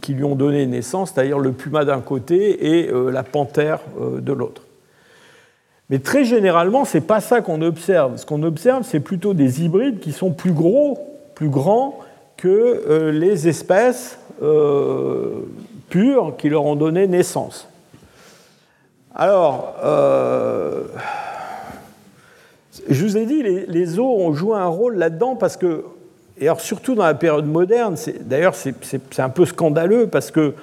qui lui ont donné naissance, c'est-à-dire le puma d'un côté et la panthère de l'autre. Mais très généralement, ce n'est pas ça qu'on observe. Ce qu'on observe, c'est plutôt des hybrides qui sont plus gros, plus grands que euh, les espèces euh, pures qui leur ont donné naissance. Alors, euh, je vous ai dit, les, les, zoos ont joué un rôle là-dedans parce que, et alors surtout dans la période moderne, d'ailleurs c'est un peu scandaleux parce que,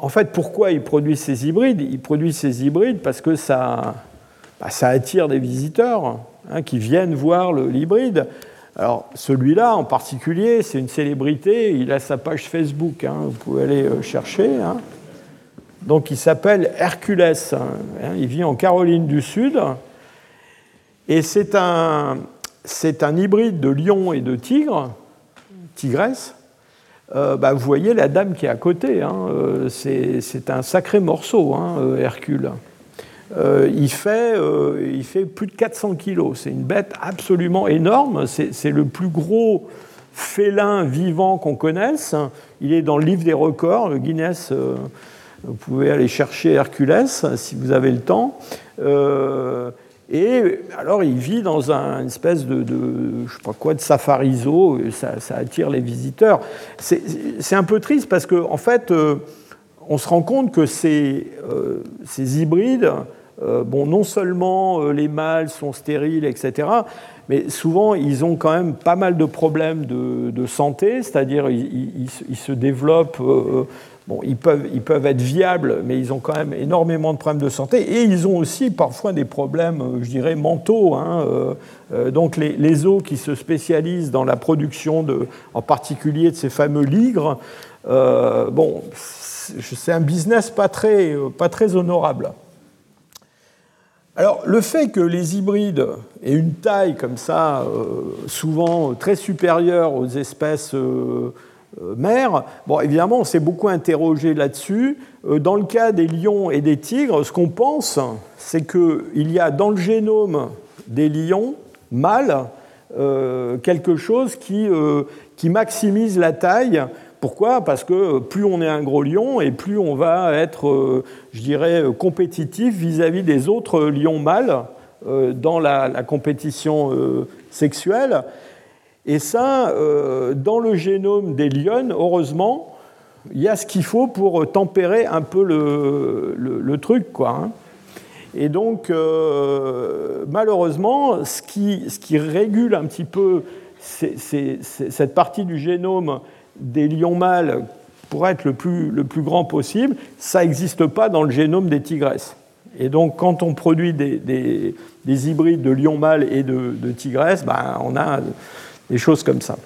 en fait, pourquoi ils produisent ces hybrides? Ils produisent ces hybrides parce que ça, bah, ça attire des visiteurs hein, qui viennent voir l'hybride. Alors celui-là en particulier, c'est une célébrité, il a sa page Facebook, hein, vous pouvez aller euh, chercher. Hein. Donc il s'appelle Hercules, il vit en Caroline du Sud, et c'est un, un hybride de lion et de tigre, tigresse. Euh, bah, vous voyez la dame qui est à côté, euh, c'est un sacré morceau, Hercule. Euh, il, fait, il fait plus de 400 kilos. C'est une bête absolument énorme. C'est le plus gros félin vivant qu'on connaisse. Il est dans le livre des records, le Guinness. Vous pouvez aller chercher Hercules si vous avez le temps. Et alors, il vit dans un, une espèce de, je sais quoi, de safari zoo. Ça, attire les visiteurs. C'est un peu triste parce qu'en en fait, on se rend compte que ces, ces hybrides euh, bon, non seulement euh, les mâles sont stériles, etc., mais souvent ils ont quand même pas mal de problèmes de, santé, c'est-à-dire ils, se développent, euh, bon, ils peuvent, être viables, mais ils ont quand même énormément de problèmes de santé, et ils ont aussi parfois des problèmes, je dirais, mentaux. Hein, donc les, les, zoos qui se spécialisent dans la production, de, en particulier de ces fameux ligres, bon, c'est un business pas très honorable. Alors, le fait que les hybrides aient une taille comme ça, souvent très supérieure aux espèces mères, bon, évidemment, on s'est beaucoup interrogé là-dessus. Dans le cas des lions et des tigres, ce qu'on pense, c'est qu'il y a dans le génome des lions mâles quelque chose qui, qui maximise la taille pourquoi? Parce que plus on est un gros lion et plus on va être, euh, je dirais, compétitif vis-à-vis des autres lions mâles euh, dans la, compétition euh, sexuelle. Et ça, dans le génome des lions, heureusement, il y a ce qu'il faut pour tempérer un peu le, truc. Quoi, hein. Et donc, malheureusement, ce qui, régule un petit peu cette partie du génome des lions mâles pour être le plus, grand possible, ça n'existe pas dans le génome des tigresses. Et donc, quand on produit des, des, hybrides de lions mâles et de, de tigresses, ben, on a des choses comme ça.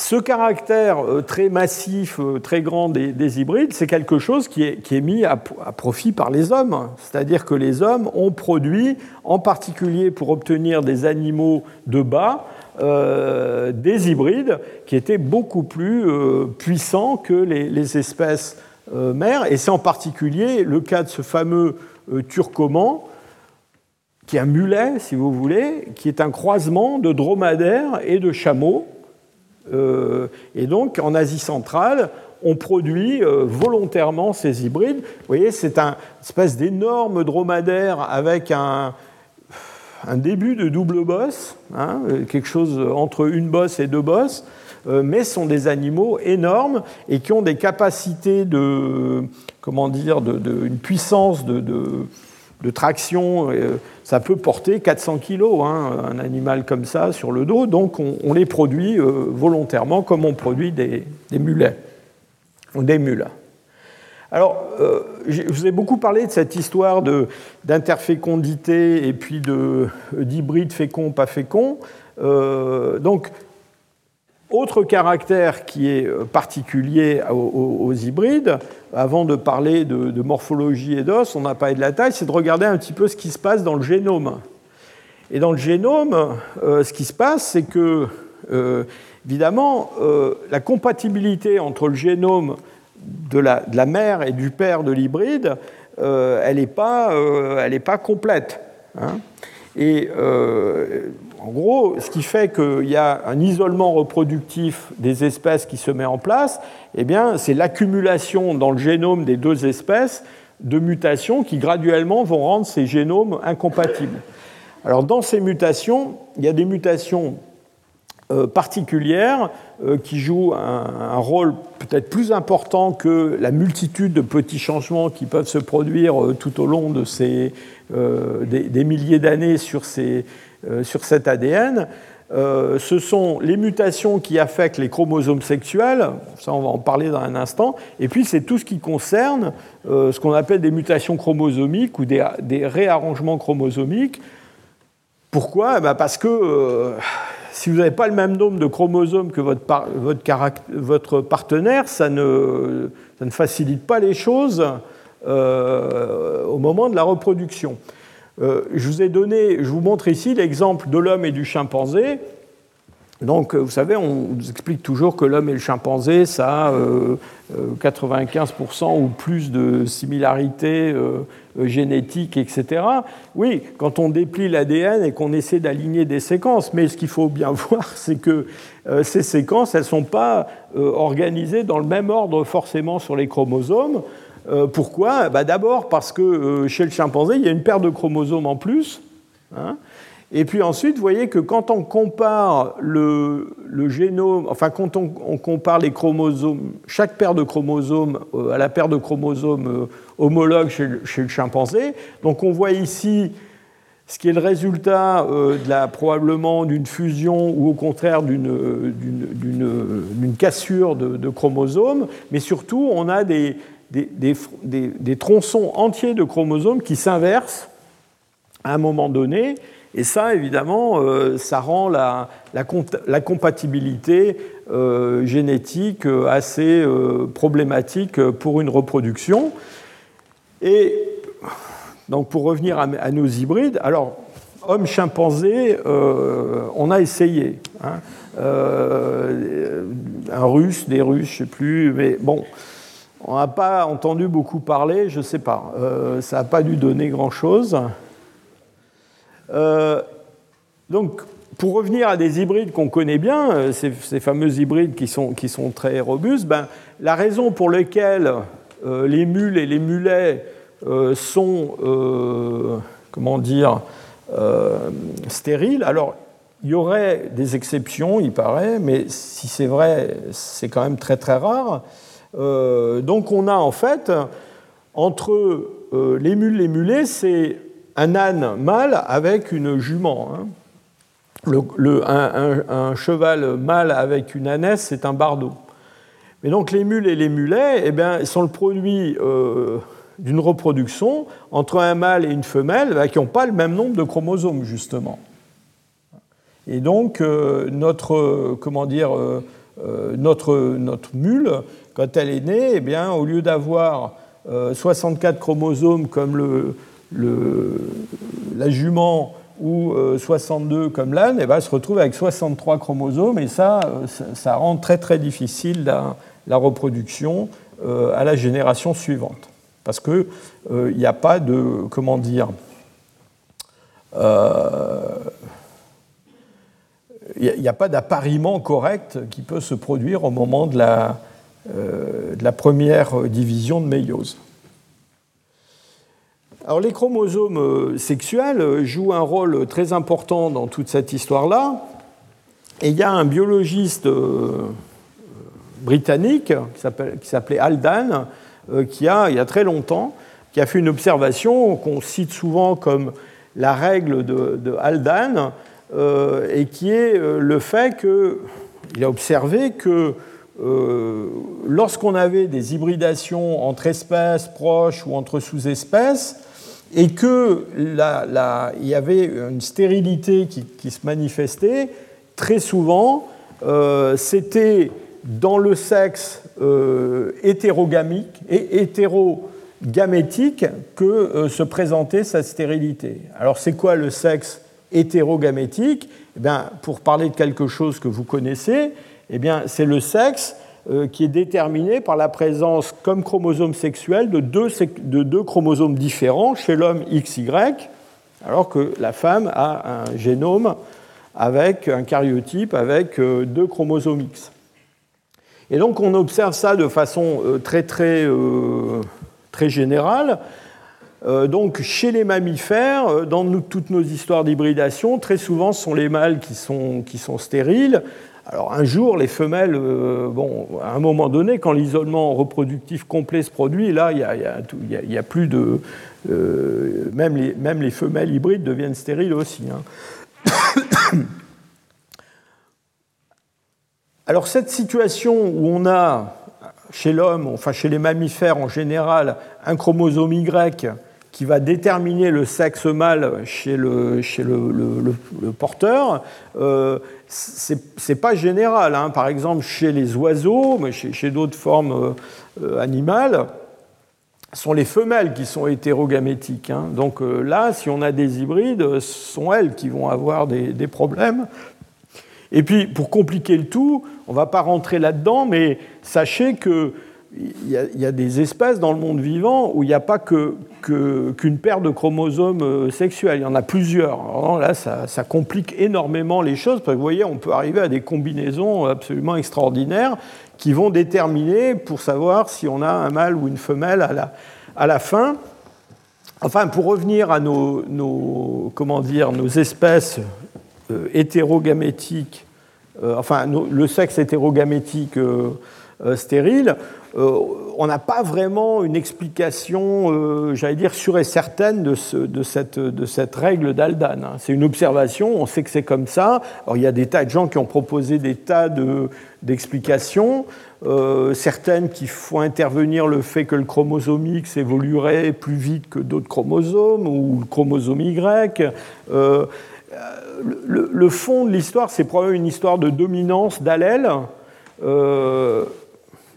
Ce caractère euh, très massif, euh, très grand des, hybrides, c'est quelque chose qui est, mis à, profit par les hommes. C'est-à-dire que les hommes ont produit, en particulier pour obtenir des animaux de bas, euh, des hybrides qui étaient beaucoup plus puissants que les, espèces mères. Et c'est en particulier le cas de ce fameux turcoman, qui est un mulet, si vous voulez, qui est un croisement de dromadaire et de chameau. et donc, en Asie centrale, on produit volontairement ces hybrides. Vous voyez, c'est un espèce d'énorme dromadaire avec un, début de double bosse, hein, quelque chose entre une bosse et deux bosses, euh, mais sont des animaux énormes et qui ont des capacités de, comment dire, de, une puissance de, traction. Euh, ça peut porter 400 kg, hein, un animal comme ça sur le dos, donc on, les produit euh, volontairement comme on produit des, mulets, des mules. Alors, euh, je vous ai beaucoup parlé de cette histoire d'interfécondité et puis d'hybride fécond, pas fécond. Donc, autre caractère qui est euh, particulier aux, hybrides, avant de parler de, morphologie et d'os, on n'a pas de la taille, c'est de regarder un petit peu ce qui se passe dans le génome. Et dans le génome, ce qui se passe, c'est que, évidemment, la compatibilité entre le génome de la, mère et du père de l'hybride, euh, elle n'est pas, euh, pas, complète. Hein. Et euh, en gros, ce qui fait qu'il y a un isolement reproductif des espèces qui se met en place, eh bien, c'est l'accumulation dans le génome des deux espèces de mutations qui graduellement vont rendre ces génomes incompatibles. Alors, dans ces mutations, il y a des mutations euh, particulière euh, qui joue un, rôle peut-être plus important que la multitude de petits changements qui peuvent se produire euh, tout au long de ces, des, milliers d'années sur, sur cet ADN. ce sont les mutations qui affectent les chromosomes sexuels, ça on va en parler dans un instant, et puis c'est tout ce qui concerne ce qu'on appelle des mutations chromosomiques ou des, réarrangements chromosomiques. Pourquoi? Eh ben, Parce que si vous n'avez pas le même nombre de chromosomes que votre, partenaire, ça ne, facilite pas les choses euh, au moment de la reproduction. Euh, je vous ai donné, je vous montre ici l'exemple de l'homme et du chimpanzé. Donc, vous savez, on nous explique toujours que l'homme et le chimpanzé, ça a 95% euh, ou plus de similarité euh, génétique, etc. Oui, quand on déplie l'ADN et qu'on essaie d'aligner des séquences, mais ce qu'il faut bien (laughs) voir, c'est que euh, ces séquences, elles ne sont pas euh, organisées dans le même ordre forcément sur les chromosomes. Pourquoi? Bah, D'abord parce que chez le chimpanzé, il y a une paire de chromosomes en plus. Hein, et puis ensuite, vous voyez que quand on compare le, génome, enfin quand on, compare les chromosomes, chaque paire de chromosomes euh, à la paire de chromosomes euh, homologues chez, le chimpanzé, donc on voit ici ce qui est le résultat euh, de la, probablement d'une fusion ou au contraire d'une cassure de, chromosomes, mais surtout on a des, des tronçons entiers de chromosomes qui s'inversent à un moment donné et ça, évidemment, euh, ça rend la, compatibilité euh, génétique euh, assez problématique pour une reproduction. Et Donc pour revenir à, nos hybrides, alors homme-chimpanzé, on a essayé. Hein. un russe, des russes, je ne sais plus, mais bon, on n'a pas entendu beaucoup parler, je ne sais pas. ça n'a pas dû donner grand-chose. donc pour revenir à des hybrides qu'on connaît bien, euh, ces, fameux hybrides qui sont, très robustes, ben, la raison pour laquelle euh, les mules et les mulets euh, sont, comment dire, stériles, alors il y aurait des exceptions, il paraît, mais si c'est vrai, c'est quand même très très rare. Donc on a en fait, entre les mules et les mulets, c'est un âne mâle avec une jument. Hein un, cheval mâle avec une ânesse, c'est un bardeau. Mais donc les mules et les mulets eh bien, sont le produit euh, d'une reproduction entre un mâle et une femelle bah, qui n'ont pas le même nombre de chromosomes, justement. Et donc euh, notre, comment dire, euh, notre, notre, mule, quand elle est née, eh bien, au lieu d'avoir 64 chromosomes comme le, la jument ou 62 euh, comme l'âne, eh ben, se retrouve avec 63 chromosomes, et ça, euh, ça, rend très très difficile la, reproduction euh, à la génération suivante. Parce qu'il n'y a pas de, comment dire, il n'y a, pas d'appariement correct qui peut se produire au moment de la, de la première division de méiose. Alors les chromosomes euh, sexuels euh, jouent un rôle très important dans toute cette histoire-là. Et il y a un biologiste euh, britannique qui s'appelait Haldane, qui a, il y a très longtemps, qui a fait une observation qu'on cite souvent comme la règle de, de Haldane, et qui est le fait qu'il a observé que lorsqu'on avait des hybridations entre espèces proches ou entre sous-espèces, et qu'il y avait une stérilité qui, se manifestait, très souvent, euh, c'était dans le sexe euh, hétérogamique et hétérogamétique que euh, se présentait cette stérilité. Alors c'est quoi le sexe hétérogamétique? Eh bien, Pour parler de quelque chose que vous connaissez, eh bien, c'est le sexe euh, qui est déterminé par la présence comme chromosome sexuel de deux, de deux chromosomes différents chez l'homme XY, alors que la femme a un génome avec un karyotype avec euh, deux chromosomes X. Et donc on observe ça de façon euh, très très, très générale. Donc chez les mammifères, dans toutes nos histoires d'hybridation, très souvent ce sont les mâles qui sont stériles, alors un jour, les femelles, euh, bon, à un moment donné, quand l'isolement reproductif complet se produit, là, il n'y a, plus de... Euh, même, les, même, les, femelles hybrides deviennent stériles aussi. Hein. Alors cette situation où on a, chez l'homme, enfin chez les mammifères en général, un chromosome Y qui va déterminer le sexe mâle chez le, chez le, porteur, euh, c'est pas général. Hein. Par exemple, chez les oiseaux, mais chez, d'autres formes euh, animales, sont les femelles qui sont hétérogamétiques. Hein. Donc euh, là, si on a des hybrides, ce sont elles qui vont avoir des, des problèmes. Et puis, pour compliquer le tout, on ne va pas rentrer là-dedans, mais sachez que il y, a, des espèces dans le monde vivant où il n'y a pas qu'une paire de chromosomes euh, sexuels, il y en a plusieurs. là, ça, complique énormément les choses, parce que vous voyez, on peut arriver à des combinaisons absolument extraordinaires qui vont déterminer pour savoir si on a un mâle ou une femelle à la, fin. Enfin, pour revenir à nos, comment dire, nos espèces euh, hétérogamétiques, euh, enfin, le sexe hétérogamétique euh, on n'a pas vraiment une explication, euh, j'allais dire, sûre et certaine de, cette, règle d'Aldan. Hein. C'est une observation, on sait que c'est comme ça. Alors, il y a des tas de gens qui ont proposé des tas d'explications. Euh, certaines qui font intervenir le fait que le chromosome X évoluerait plus vite que d'autres chromosomes, ou le chromosome Y. le, fond de l'histoire, c'est probablement une histoire de dominance d'allèles.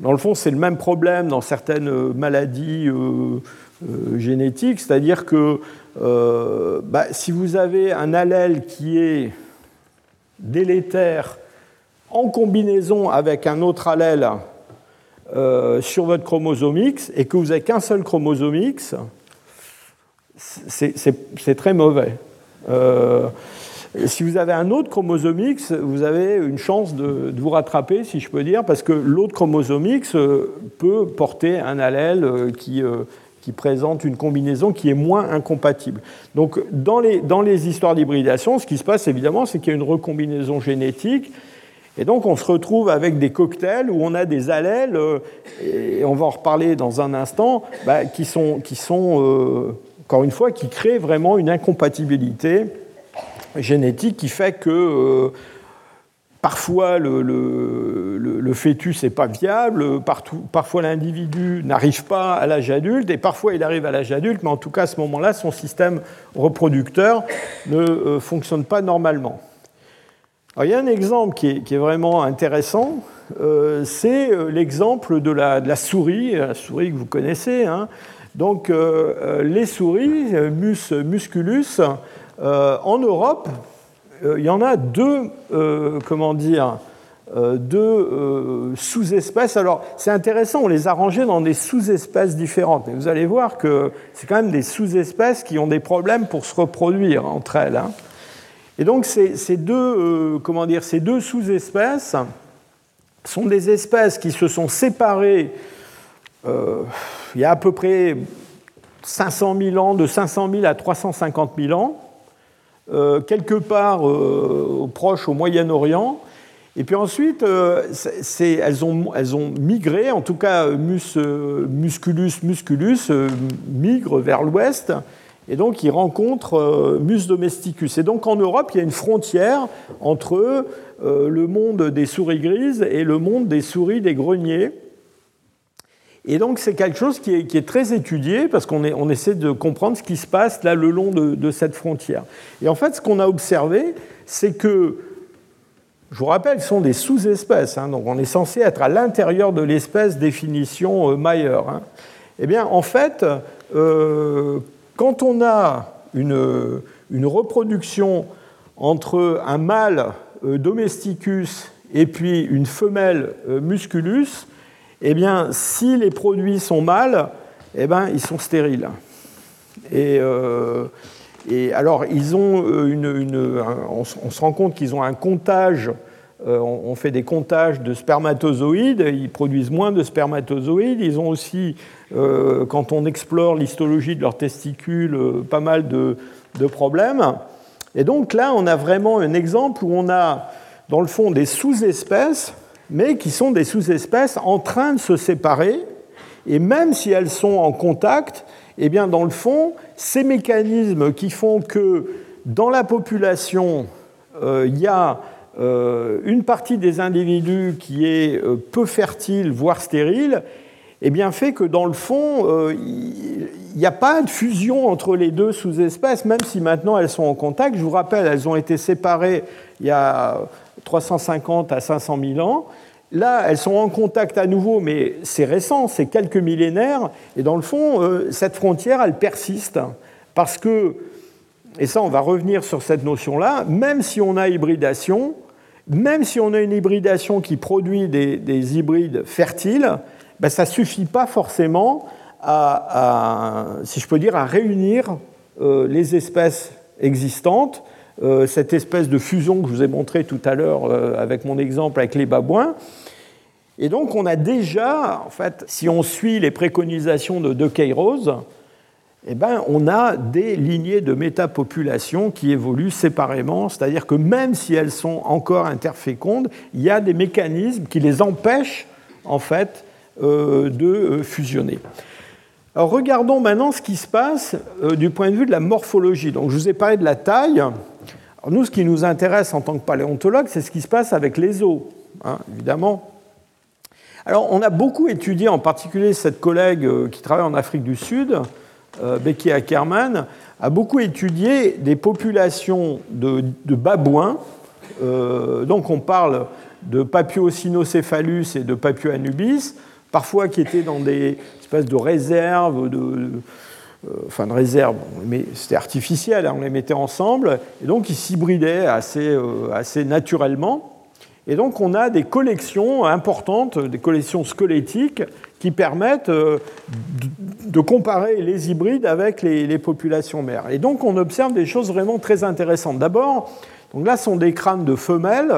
Dans le fond, c'est le même problème dans certaines euh, maladies euh, génétique, c'est-à-dire que bah, si vous avez un allèle qui est délétère en combinaison avec un autre allèle sur votre chromosome X et que vous n'avez qu'un seul chromosome X, c'est très mauvais. Euh, si vous avez un autre chromosome X, vous avez une chance de, vous rattraper, si je peux dire, parce que l'autre chromosome X euh, peut porter un allèle euh, qui, qui, présente une combinaison qui est moins incompatible. Donc, dans les, dans les histoires d'hybridation, ce qui se passe évidemment, c'est qu'il y a une recombinaison génétique. Et donc, on se retrouve avec des cocktails où on a des allèles, et on va en reparler dans un instant, bah, qui sont, qui sont encore une fois, qui créent vraiment une incompatibilité génétique qui fait que euh, parfois le, le, fœtus n'est pas viable, parfois l'individu n'arrive pas à l'âge adulte, et parfois il arrive à l'âge adulte, mais en tout cas à ce moment-là, son système reproducteur ne euh, fonctionne pas normalement. il y a un exemple qui est, vraiment intéressant, euh, c'est l'exemple de la, de la, souris, la souris que vous connaissez. Hein. Donc les souris, mus musculus, en Europe, euh, il y en a deux, euh, comment dire, deux sous-espèces. Alors, c'est intéressant, on les a rangées dans des sous-espèces différentes. Mais vous allez voir que c'est quand même des sous-espèces qui ont des problèmes pour se reproduire entre elles. Hein. Et donc, ces, deux, comment deux sous-espèces sont des espèces qui se sont séparées il y a à peu près 500 000 ans, de 500 000 à 350 000 ans. Euh, quelque part euh, Proche, au Moyen-Orient. Et puis ensuite, euh, elles, ont, migré, en tout cas mus, Musculus musculus migre vers l'ouest, et donc ils rencontrent Mus domesticus. Et donc en Europe, il y a une frontière entre le monde des souris grises et le monde des souris des greniers. Et donc c'est quelque chose qui est, très étudié parce qu'on on essaie de comprendre ce qui se passe là le long de, cette frontière. Et en fait, ce qu'on a observé, c'est que, je vous rappelle, ce sont des sous-espèces, hein, donc on est censé être à l'intérieur de l'espèce définition euh, Mayer. Hein. Eh bien, en fait, euh, quand on a une, reproduction entre un mâle euh, domesticus et puis une femelle musculus, eh bien, si les produits sont mâles, eh bien, ils sont stériles. Et, euh, alors, euh, on, se rend compte qu'ils ont un comptage, euh, on fait des comptages de spermatozoïdes, ils produisent moins de spermatozoïdes, ils ont aussi, quand on explore l'histologie de leurs testicules, pas mal de, de problèmes. Et donc là, on a vraiment un exemple où on a, dans le fond, des sous-espèces mais qui sont des sous-espèces en train de se séparer. Et même si elles sont en contact, eh bien, dans le fond, ces mécanismes qui font que dans la population, euh, il y a euh, une partie des individus qui est euh, peu fertile, voire stérile, eh bien, fait que dans le fond, il n'y a pas de fusion entre les deux sous-espèces, même si maintenant elles sont en contact. Je vous rappelle, elles ont été séparées il y a 350 à 500 000 ans. Là, elles sont en contact à nouveau, mais c'est récent, c'est quelques millénaires. Et dans le fond, euh, cette frontière, elle persiste. Parce que, et ça, on va revenir sur cette notion-là, même si on a hybridation, même si on a une hybridation qui produit des, hybrides fertiles, ben, ça ne suffit pas forcément à, si je peux dire, à réunir euh, les espèces existantes euh, cette espèce de fusion que je vous ai montré tout à l'heure avec mon exemple avec les babouins. Et donc on a déjà, en fait, si on suit les préconisations de De eh ben, on a des lignées de métapopulation qui évoluent séparément, c'est-à-dire que même si elles sont encore interfécondes, il y a des mécanismes qui les empêchent en fait euh, de fusionner. Alors regardons maintenant ce qui se passe du point de vue de la morphologie. Donc je vous ai parlé de la taille nous, ce qui nous intéresse en tant que paléontologue, c'est ce qui se passe avec les os, hein, évidemment. Alors, on a beaucoup étudié, en particulier cette collègue euh, qui travaille en Afrique du Sud, euh, Becky Ackerman, a beaucoup étudié des populations de, babouins. Euh, donc, on parle de Papio-cynocéphalus et de Papio-anubis, parfois qui étaient dans des espèces de réserves, de, enfin de réserve, c'était artificiel, hein, on les mettait ensemble, et donc ils s'hybridaient assez, assez naturellement. Et donc on a des collections importantes, des collections squelettiques qui permettent de comparer les hybrides avec les, populations mères. Et donc on observe des choses vraiment très intéressantes. D'abord, donc là sont des crânes de femelles.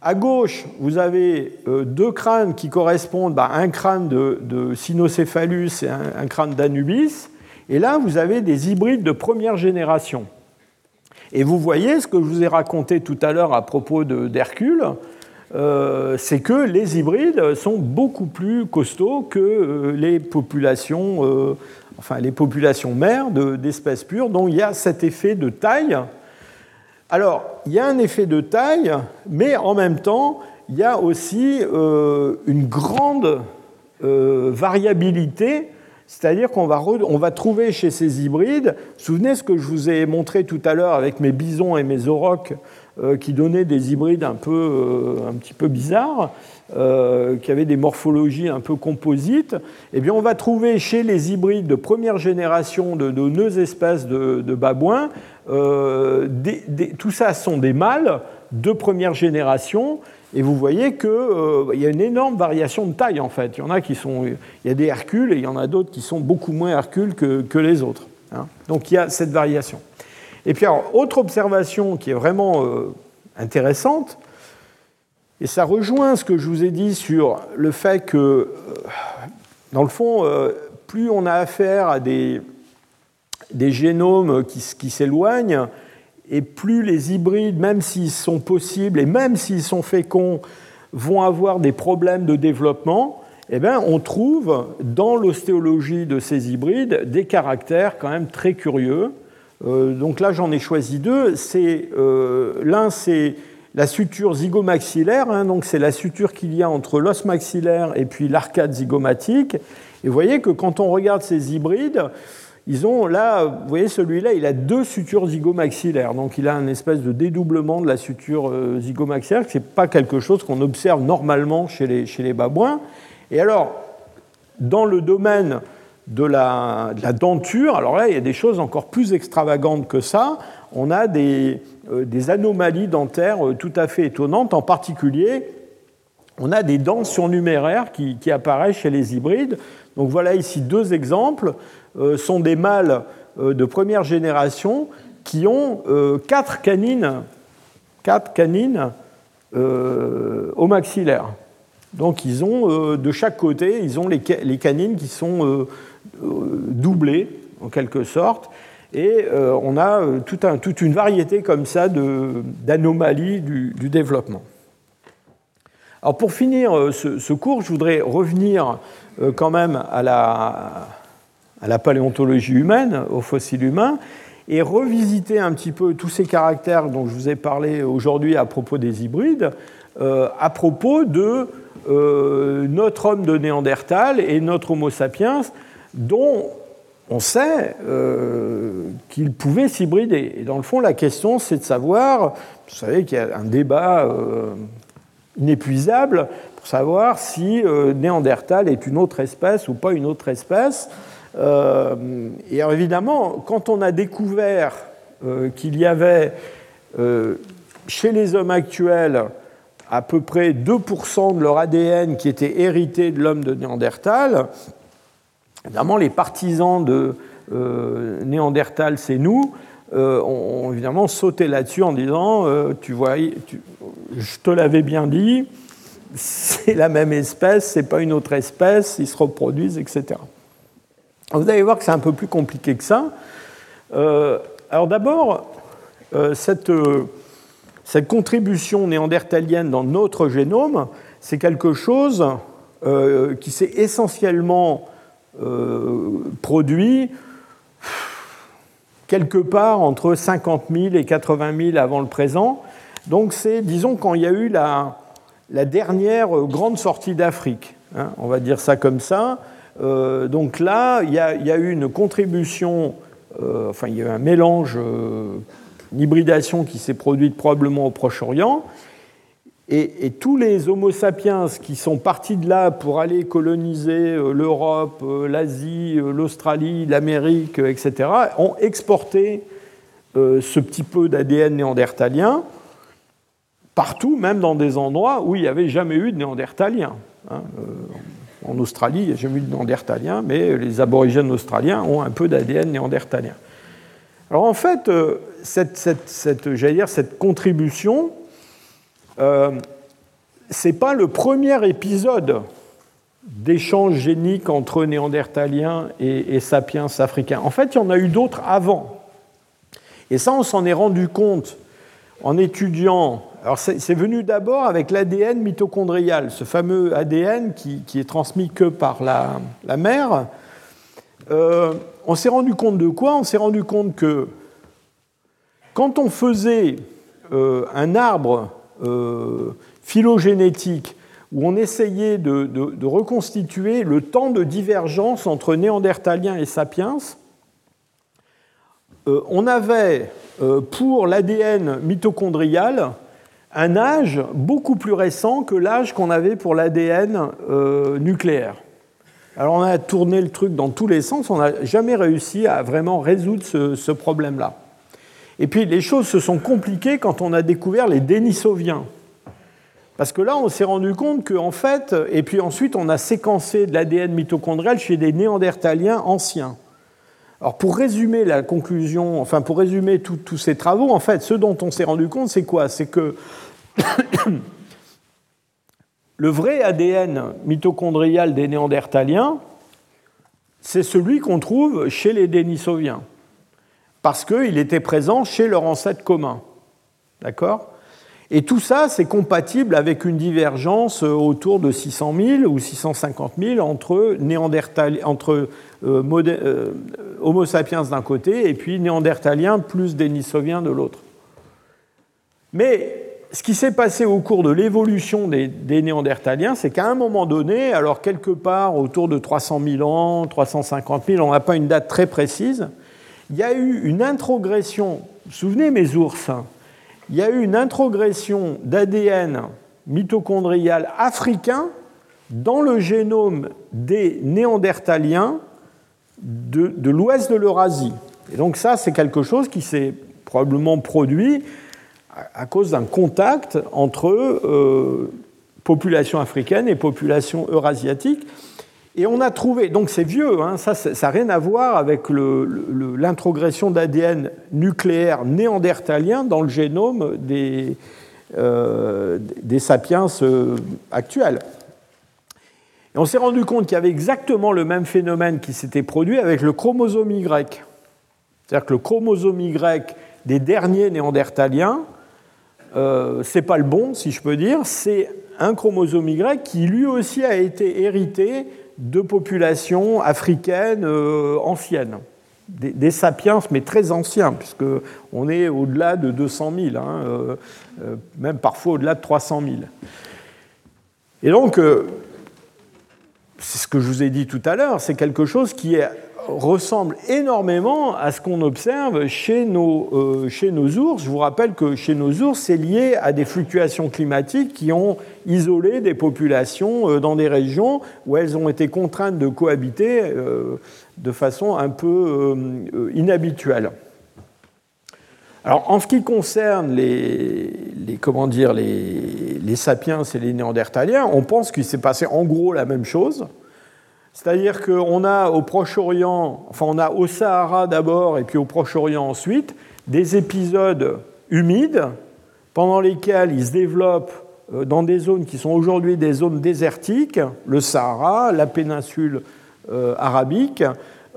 À gauche, vous avez deux crânes qui correspondent à bah, un crâne de, Sinocéphalus et un crâne d'Anubis. Et là, vous avez des hybrides de première génération. Et vous voyez ce que je vous ai raconté tout à l'heure à propos d'Hercule, euh, c'est que les hybrides sont beaucoup plus costauds que euh, les populations, euh, enfin les populations mères d'espèces pures, dont il y a cet effet de taille. Alors, il y a un effet de taille, mais en même temps, il y a aussi une grande variabilité c'est-à-dire qu'on va, on va trouver chez ces hybrides, souvenez ce que je vous ai montré tout à l'heure avec mes bisons et mes aurochs euh, qui donnaient des hybrides un, peu, euh, un petit peu bizarres, euh, qui avaient des morphologies un peu composites, eh bien on va trouver chez les hybrides de première génération de, de espèces de, babouins, tout ça sont des mâles de première génération et vous voyez qu'il euh, y a une énorme variation de taille en fait. Il y en a qui sont, il y a des Hercules et il y en a d'autres qui sont beaucoup moins Hercules que, les autres. Hein. Donc il y a cette variation. Et puis alors, autre observation qui est vraiment euh, intéressante, et ça rejoint ce que je vous ai dit sur le fait que, euh, dans le fond, plus on a affaire à des, des génomes qui, qui s'éloignent, et plus les hybrides, même s'ils sont possibles et même s'ils sont féconds, vont avoir des problèmes de développement, eh bien, on trouve dans l'ostéologie de ces hybrides des caractères quand même très curieux. Euh, donc là, j'en ai choisi deux. Euh, l'un, c'est la suture zygomaxillaire, hein, donc c'est la suture qu'il y a entre l'os maxillaire et puis l'arcade zygomatique. Et vous voyez que quand on regarde ces hybrides, ils ont là, vous voyez celui-là, il a deux sutures zygomaxillaires, donc il a une espèce de dédoublement de la suture euh, zygomaxillaire, ce n'est pas quelque chose qu'on observe normalement chez les, babouins. Et alors, dans le domaine de la, de la, denture, alors là, il y a des choses encore plus extravagantes que ça. On a des, euh, anomalies dentaires euh, tout à fait étonnantes, en particulier, on a des dents surnuméraires qui apparaissent chez les hybrides. Donc voilà ici deux exemples. Euh, sont des mâles euh, de première génération qui ont euh, quatre canines, quatre canines au maxillaire. Donc ils ont de chaque côté, ils ont les, canines qui sont doublées en quelque sorte. Et on a toute une variété comme ça d'anomalies du, développement. Alors pour finir ce, cours, je voudrais revenir quand même à la, à la paléontologie humaine, aux fossiles humains, et revisiter un petit peu tous ces caractères dont je vous ai parlé aujourd'hui à propos des hybrides, euh, à propos de euh, notre homme de Néandertal et notre Homo sapiens, dont on sait euh, qu'il pouvait s'hybrider. Et dans le fond, la question, c'est de savoir, vous savez qu'il y a un débat inépuisable pour savoir si Néandertal est une autre espèce ou pas une autre espèce. Euh, et évidemment, quand on a découvert euh, qu'il y avait euh, chez les hommes actuels à peu près 2% de leur ADN qui était hérité de l'homme de Néandertal, évidemment les partisans de Néandertal, c'est nous, ont évidemment sauté là-dessus en disant, tu vois, je te l'avais bien dit, c'est la même espèce, c'est pas une autre espèce, ils se reproduisent, etc. Vous allez voir que c'est un peu plus compliqué que ça. Euh, alors d'abord, euh, cette, euh, cette, contribution néandertalienne dans notre génome, c'est quelque chose qui s'est essentiellement produit quelque part entre 50 000 et 80 000 avant le présent. Donc c'est, disons, quand il y a eu la, dernière grande sortie d'Afrique, hein, on va dire ça comme ça, donc là, il y, a, eu une contribution, euh, enfin il y a eu un mélange, euh, une hybridation qui s'est produite probablement au Proche-Orient. Et, tous les Homo sapiens qui sont partis de là pour aller coloniser euh, l'Europe, euh, l'Asie, euh, l'Australie, l'Amérique, etc., ont exporté ce petit peu d'ADN néandertalien partout, même dans des endroits où il n'y avait jamais eu de néandertaliens. Hein. En Australie, il n'y a jamais de néandertaliens, mais les aborigènes australiens ont un peu d'ADN néandertalien. Alors en fait, cette, cette, cette contribution, euh, ce n'est pas le premier épisode d'échange génique entre néandertaliens et, sapiens africains. En fait, il y en a eu d'autres avant. Et ça, on s'en est rendu compte en étudiant. Alors, c'est venu d'abord avec l'ADN mitochondrial, ce fameux ADN qui, est transmis que par la, mère. Euh, on s'est rendu compte de quoi? On s'est rendu compte que quand on faisait euh, un arbre euh, phylogénétique où on essayait de, reconstituer le temps de divergence entre néandertaliens et sapiens, on avait pour l'ADN mitochondrial un âge beaucoup plus récent que l'âge qu'on avait pour l'ADN nucléaire. Alors on a tourné le truc dans tous les sens, on n'a jamais réussi à vraiment résoudre ce, problème-là. Et puis les choses se sont compliquées quand on a découvert les Denisoviens. Parce que là, on s'est rendu compte qu'en fait, et puis ensuite, on a séquencé de l'ADN mitochondrial chez des néandertaliens anciens. Alors, pour résumer la conclusion, enfin, pour résumer tous ces travaux, en fait, ce dont on s'est rendu compte, c'est quoi? C'est que (coughs) le vrai ADN mitochondrial des néandertaliens, c'est celui qu'on trouve chez les Denisoviens, parce qu'il était présent chez leur ancêtre commun. D'accord? Et tout ça, c'est compatible avec une divergence euh, autour de 600 000 ou 650 000 entre, euh, euh, Homo sapiens d'un côté et puis Néandertaliens plus Denisoviens de l'autre. Mais ce qui s'est passé au cours de l'évolution des, des, Néandertaliens, c'est qu'à un moment donné, alors quelque part autour de 300 000 ans, 350 000, on n'a pas une date très précise, il y a eu une introgression. Vous vous souvenez mes ours hein? Il y a eu une introgression d'ADN mitochondrial africain dans le génome des néandertaliens de, l'ouest de l'Eurasie. Et donc ça, c'est quelque chose qui s'est probablement produit à, cause d'un contact entre euh, population africaine et population eurasiatique. Et on a trouvé, donc c'est vieux, hein, ça n'a rien à voir avec l'introgression d'ADN nucléaire néandertalien dans le génome des, euh, sapiens euh, actuels. Et on s'est rendu compte qu'il y avait exactement le même phénomène qui s'était produit avec le chromosome Y. C'est-à-dire que le chromosome Y des derniers néandertaliens, euh, c'est pas le bon, si je peux dire, c'est un chromosome Y qui lui aussi a été hérité de populations africaines euh, anciennes, des, sapiens, mais très anciens, puisqu'on est au-delà de 200 000, hein, euh, euh, même parfois au-delà de 300 000. Et donc, c'est ce que je vous ai dit tout à l'heure, c'est quelque chose qui ressemble énormément à ce qu'on observe chez nos ours. Je vous rappelle que chez nos ours, c'est lié à des fluctuations climatiques qui ont isolé des populations euh, dans des régions où elles ont été contraintes de cohabiter euh, de façon un peu inhabituelle. Alors, en ce qui concerne les, les comment dire, les, les sapiens et les néandertaliens, on pense qu'il s'est passé en gros la même chose. C'est-à-dire qu'on a au Proche-Orient, enfin on a au Sahara d'abord et puis au Proche-Orient ensuite, des épisodes humides pendant lesquels ils se développent euh, dans des zones qui sont aujourd'hui des zones désertiques, le Sahara, la péninsule euh, arabique,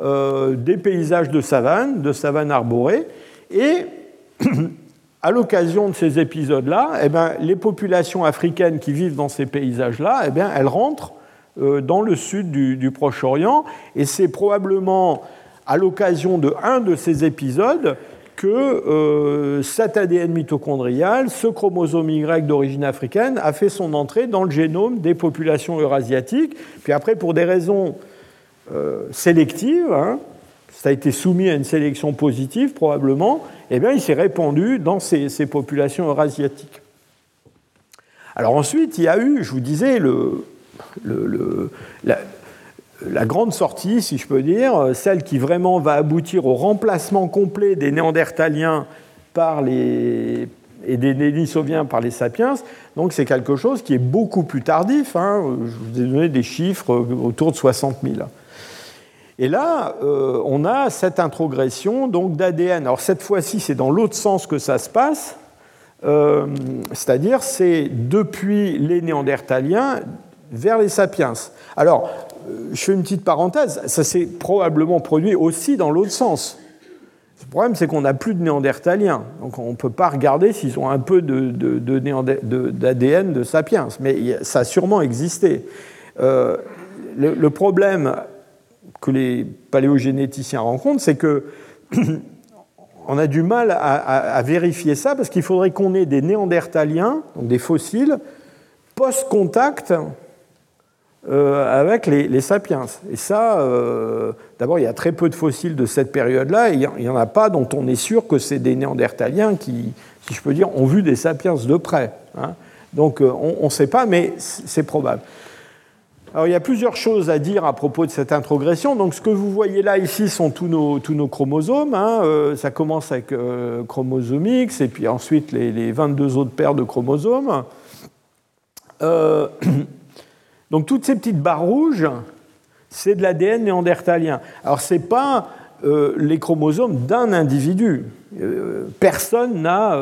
euh, des paysages de savane, de savane arborée, et (clears throat) à l'occasion de ces épisodes-là, eh ben, les populations africaines qui vivent dans ces paysages-là, eh bien, elles rentrent euh, dans le sud du, Proche-Orient. Et c'est probablement à l'occasion de un de ces épisodes que euh, cet ADN mitochondrial, ce chromosome Y d'origine africaine, a fait son entrée dans le génome des populations eurasiatiques. Puis après, pour des raisons euh, sélectives, hein, ça a été soumis à une sélection positive probablement, eh bien, il s'est répandu dans ces populations eurasiatiques. Alors ensuite, il y a eu, je vous disais, le, grande sortie, si je peux dire, celle qui vraiment va aboutir au remplacement complet des Néandertaliens par les, et des Denisoviens par les sapiens. Donc c'est quelque chose qui est beaucoup plus tardif. Hein. Je vous ai donné des chiffres autour de 60 000. Et là, euh, on a cette introgression donc d'ADN. Alors cette fois-ci, c'est dans l'autre sens que ça se passe. Euh, c'est-à-dire c'est depuis les Néandertaliens vers les sapiens. Alors, euh, je fais une petite parenthèse, ça s'est probablement produit aussi dans l'autre sens. Le problème, c'est qu'on n'a plus de Néandertaliens, donc on ne peut pas regarder s'ils ont un peu d'ADN de, sapiens, mais ça a sûrement existé. Euh, le, problème que les paléogénéticiens rencontrent, c'est que (clears throat) on a du mal à, vérifier ça parce qu'il faudrait qu'on ait des néandertaliens, donc des fossiles, post-contact euh, avec les, sapiens. Et ça, euh, d'abord, il y a très peu de fossiles de cette période-là, et il n'y en a pas dont on est sûr que c'est des néandertaliens qui, si je peux dire, ont vu des sapiens de près. Hein. Donc euh, on ne sait pas, mais c'est probable. Alors il y a plusieurs choses à dire à propos de cette introgression. Donc ce que vous voyez là ici sont tous nos, tous nos chromosomes. Hein. Ça commence avec euh, chromosome X et puis ensuite les, 22 autres paires de chromosomes. Euh, (clears throat) donc toutes ces petites barres rouges, c'est de l'ADN néandertalien. Alors ce n'est pas les chromosomes d'un individu. personne n'a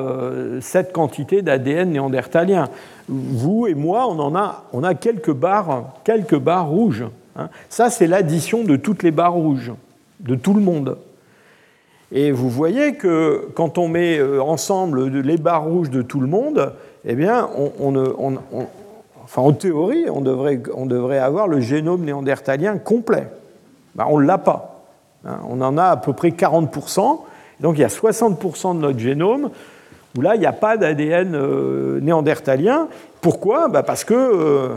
cette quantité d'ADN néandertalien vous et moi, on en a, on quelques barres, rouges. Hein. Ça, c'est l'addition de toutes les barres rouges, de tout le monde. Et vous voyez que quand on met euh, ensemble les barres rouges de tout le monde, eh bien, on, enfin, en théorie, on devrait, devrait avoir le génome néandertalien complet. Ben, on ne l'a pas. Hein. On en a à peu près 40%. Donc il y a 60% de notre génome où là, il n'y a pas d'ADN euh, néandertalien. Pourquoi? Bah, Parce que euh,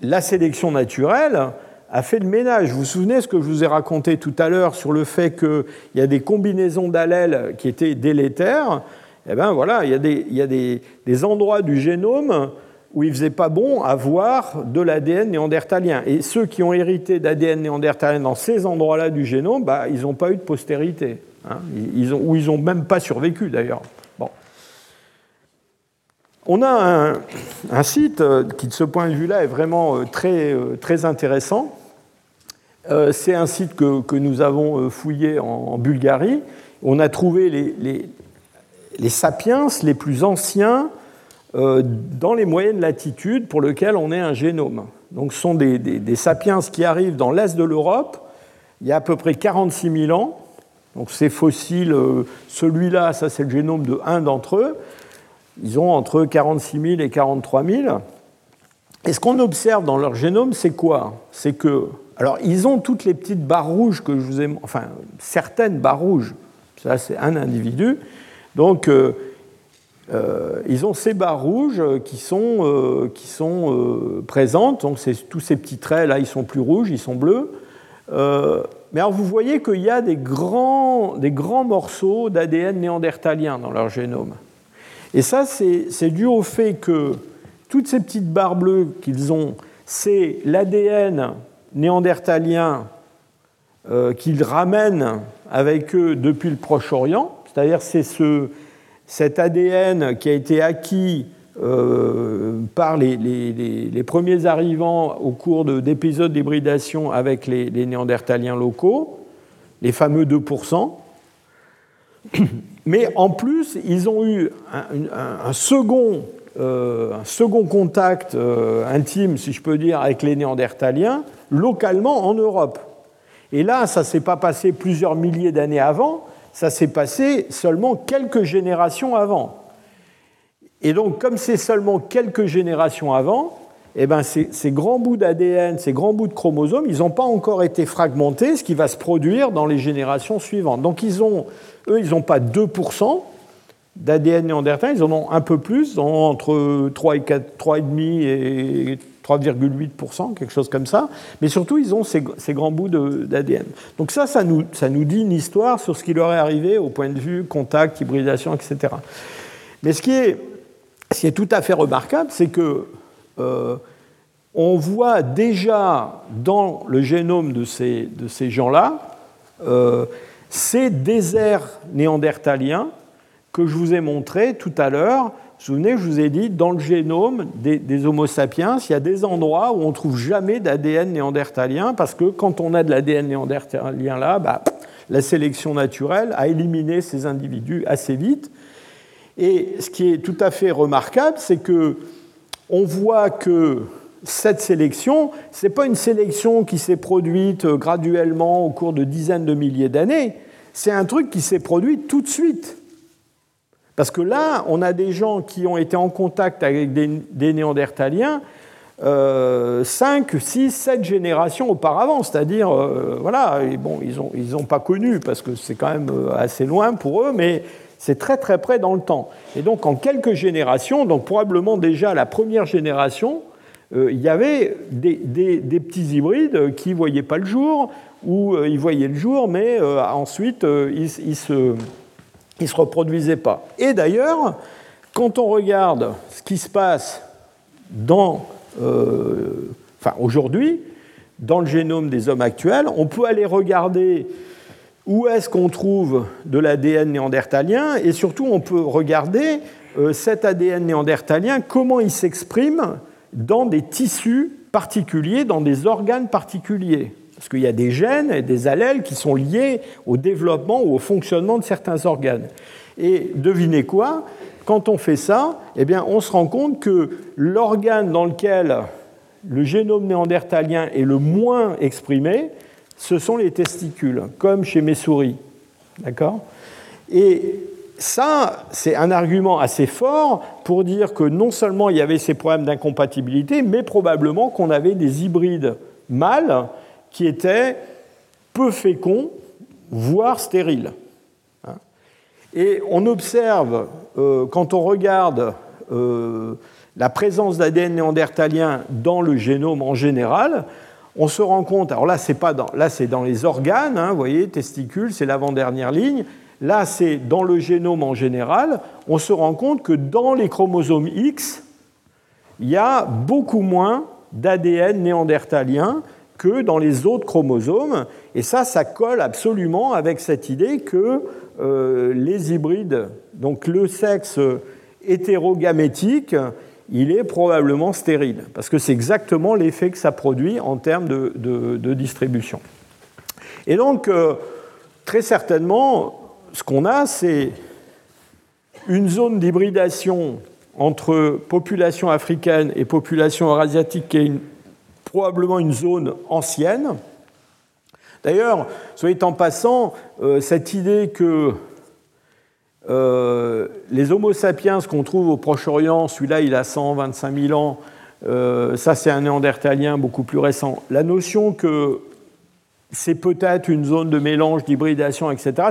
la sélection naturelle a fait le ménage. Vous vous souvenez ce que je vous ai raconté tout à l'heure sur le fait qu'il y a des combinaisons d'allèles qui étaient délétères? Eh bien voilà, il y a, des, endroits du génome où il ne faisait pas bon avoir de l'ADN néandertalien. Et ceux qui ont hérité d'ADN néandertalien dans ces endroits-là du génome, bah, ils n'ont pas eu de postérité. Hein. ils ou ils n'ont même pas survécu d'ailleurs. On a un, site euh, qui, de ce point de vue-là, est vraiment euh, très, euh, très intéressant. C'est un site que, nous avons fouillé en, Bulgarie. On a trouvé les, sapiens les plus anciens dans les moyennes latitudes pour lesquels on est un génome. Donc ce sont des, des sapiens qui arrivent dans l'est de l'Europe il y a à peu près 46 000 ans donc ces fossiles, euh, celui-là, ça c'est le génome de un d'entre eux. Ils ont entre 46 000 et 43 000. Et ce qu'on observe dans leur génome, c'est quoi? C'est que, alors ils ont toutes les petites barres rouges que je vous ai, enfin certaines barres rouges. Ça c'est un individu. Donc euh, euh, ils ont ces barres rouges qui sont, qui sont présentes. Donc tous ces petits traits là, ils sont plus rouges, ils sont bleus. Mais alors vous voyez qu'il y a des grands, des grands morceaux d'ADN néandertalien dans leur génome. Et ça, c'est dû au fait que toutes ces petites barres bleues qu'ils ont, c'est l'ADN néandertalien euh, qu'ils ramènent avec eux depuis le Proche-Orient, c'est-à-dire c'est ce, cet ADN qui a été acquis euh, par les, premiers arrivants au cours d'épisodes d'hybridation avec les, néandertaliens locaux, les fameux 2%. Mais en plus, ils ont eu un, second, euh, second, contact euh, intime, si je peux dire, avec les néandertaliens, localement en Europe. Et là, ça ne s'est pas passé plusieurs milliers d'années avant, ça s'est passé seulement quelques générations avant. Et donc, comme c'est seulement quelques générations avant, eh ben, ces, grands bouts d'ADN, ces grands bouts de chromosomes, ils n'ont pas encore été fragmentés, ce qui va se produire dans les générations suivantes. Donc, ils ont, eux, ils n'ont pas 2% d'ADN néandertalien, ils en ont un peu plus, entre 3 et 3,5 et 3,8%, quelque chose comme ça. Mais surtout, ils ont ces, grands bouts d'ADN. Donc ça, ça nous, dit une histoire sur ce qui leur est arrivé au point de vue contact, hybridation, etc. Mais ce qui est tout à fait remarquable, c'est que on voit déjà dans le génome de ces, de ces gens-là ces déserts néandertaliens que je vous ai montrés tout à l'heure. Souvenez, je vous ai dit, dans le génome des, Homo sapiens, il y a des endroits où on ne trouve jamais d'ADN néandertalien, parce que quand on a de l'ADN néandertalien là, bah, la sélection naturelle a éliminé ces individus assez vite. Et ce qui est tout à fait remarquable, c'est que on voit que cette sélection, ce n'est pas une sélection qui s'est produite graduellement au cours de dizaines de milliers d'années, c'est un truc qui s'est produit tout de suite. Parce que là, on a des gens qui ont été en contact avec des, néandertaliens 5, 6, 7 générations auparavant. C'est-à-dire, euh, voilà, bon, ils n'ont ils ont pas connu, parce que c'est quand même euh, assez loin pour eux, mais c'est très très près dans le temps. Et donc en quelques générations, donc probablement déjà la première génération, euh, il y avait des, petits hybrides qui ne voyaient pas le jour, ou ils voyaient le jour, mais ensuite ils se ils ne se reproduisaient pas. Et d'ailleurs, quand on regarde ce qui se passe euh, aujourd'hui, dans le génome des hommes actuels, on peut aller regarder où est-ce qu'on trouve de l'ADN néandertalien et surtout on peut regarder euh, cet ADN néandertalien, comment il s'exprime dans des tissus particuliers, dans des organes particuliers. Parce qu'il y a des gènes et des allèles qui sont liés au développement ou au fonctionnement de certains organes. Et devinez quoi? Quand on fait ça, eh bien, on se rend compte que l'organe dans lequel le génome néandertalien est le moins exprimé, ce sont les testicules, comme chez mes souris. Et ça, c'est un argument assez fort pour dire que non seulement il y avait ces problèmes d'incompatibilité, mais probablement qu'on avait des hybrides mâles qui étaient peu féconds, voire stériles. Hein. Et on observe, euh, quand on regarde euh, la présence d'ADN néandertalien dans le génome en général, on se rend compte, alors là c'est dans, dans les organes, hein, vous voyez, testicules, c'est l'avant-dernière ligne. Là c'est dans le génome en général. On se rend compte que dans les chromosomes X, il y a beaucoup moins d'ADN néandertalien que dans les autres chromosomes. Et ça, ça colle absolument avec cette idée que euh, les hybrides, donc le sexe hétérogamétique, il est probablement stérile, parce que c'est exactement l'effet que ça produit en termes de, distribution. Et donc, euh, très certainement, ce qu'on a, c'est une zone d'hybridation entre population africaine et population eurasiatique qui est une probablement une zone ancienne. D'ailleurs, soit en passant, euh, cette idée que euh, les Homo sapiens qu'on trouve au Proche-Orient, celui-là il a 125 000 ans, euh, ça c'est un néandertalien beaucoup plus récent. La notion que c'est peut-être une zone de mélange, d'hybridation, etc.,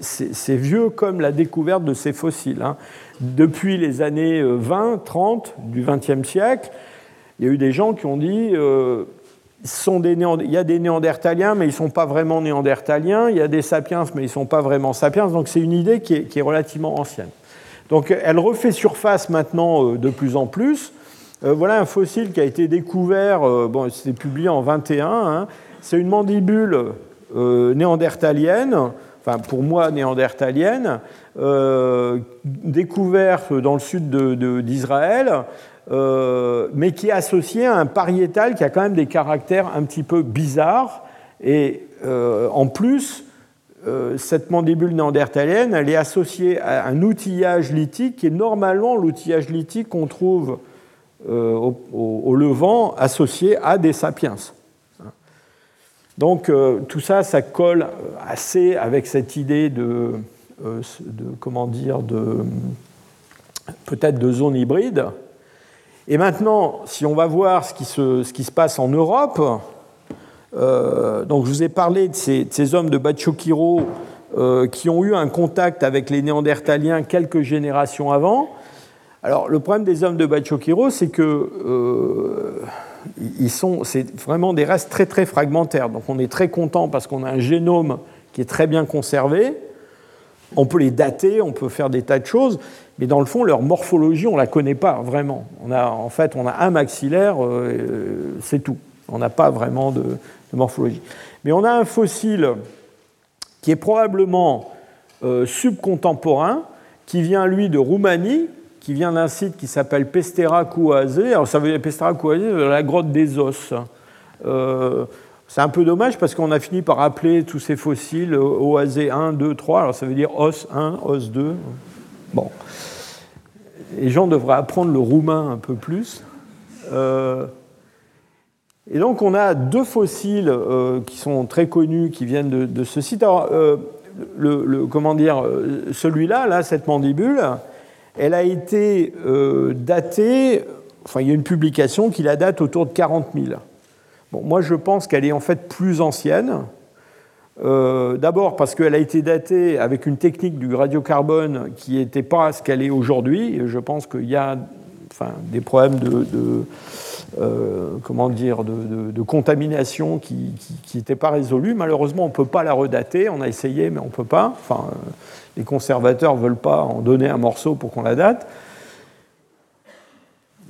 c'est vieux comme la découverte de ces fossiles. Hein. Depuis les années 20, 30 du XXe siècle, il y a eu des gens qui ont dit euh, il y a des néandertaliens, mais ils ne sont pas vraiment néandertaliens. Il y a des sapiens, mais ils ne sont pas vraiment sapiens. Donc c'est une idée qui est, relativement ancienne. Donc elle refait surface maintenant euh, de plus en plus. Euh, voilà un fossile qui a été découvert, bon, c'était publié en 21. Hein. c'est une mandibule néandertalienne, enfin pour moi néandertalienne, découverte dans le sud d'Israël. Euh, mais qui est associé à un pariétal qui a quand même des caractères un petit peu bizarres. Et euh, en plus, euh, cette mandibule néandertalienne, elle est associée à un outillage lithique qui est normalement l'outillage lithique qu'on trouve au, Levant associé à des sapiens. Donc tout ça, ça colle assez avec cette idée de, de comment dire, de peut-être de zone hybride. Et maintenant, si on va voir ce qui se, passe en Europe, euh, donc je vous ai parlé de ces, hommes de Bachokiro euh, qui ont eu un contact avec les Néandertaliens quelques générations avant. Alors le problème des hommes de Bachokiro, c'est que euh, c'est vraiment des restes très très fragmentaires. Donc on est très content parce qu'on a un génome qui est très bien conservé. on peut les dater, on peut faire des tas de choses, mais dans le fond, leur morphologie, on ne la connaît pas vraiment. On a, en fait, on a un maxillaire, c'est tout. On n'a pas vraiment de, morphologie. Mais on a un fossile qui est probablement subcontemporain, qui vient, lui, de Roumanie, qui vient d'un site qui s'appelle Pestera Kouazé. Alors ça veut dire Pestera Kouazé, la grotte des os. Euh, c'est un peu dommage parce qu'on a fini par appeler tous ces fossiles OAZ 1, 2, 3. Alors ça veut dire os 1, os 2. Bon. Les gens devraient apprendre le roumain un peu plus. Euh, et donc on a deux fossiles euh, qui sont très connus, qui viennent de, ce site. Alors, le, comment dire, celui-là, là, cette mandibule, elle a été euh, datée, enfin il y a une publication qui la date autour de 40 000. Bon, moi je pense qu'elle est en fait plus ancienne. Euh, d'abord parce qu'elle a été datée avec une technique du radiocarbone qui n'était pas ce qu'elle est aujourd'hui. Je pense qu'il y a des problèmes de, euh, comment dire, de, contamination qui n'étaient pas résolus. Malheureusement, on ne peut pas la redater. On a essayé, mais on ne peut pas. Enfin, les conservateurs ne veulent pas en donner un morceau pour qu'on la date.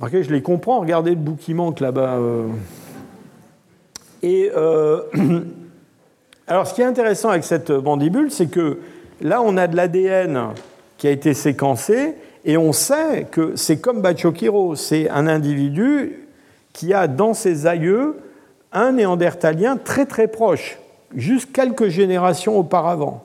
je les comprends, regardez le bout qui manque là-bas. Euh. Et euh, (clears throat) alors, ce qui est intéressant avec cette mandibule, c'est que là, on a de l'ADN qui a été séquencé, et on sait que c'est comme Bachokiro, c'est un individu qui a dans ses aïeux un néandertalien très très proche, juste quelques générations auparavant.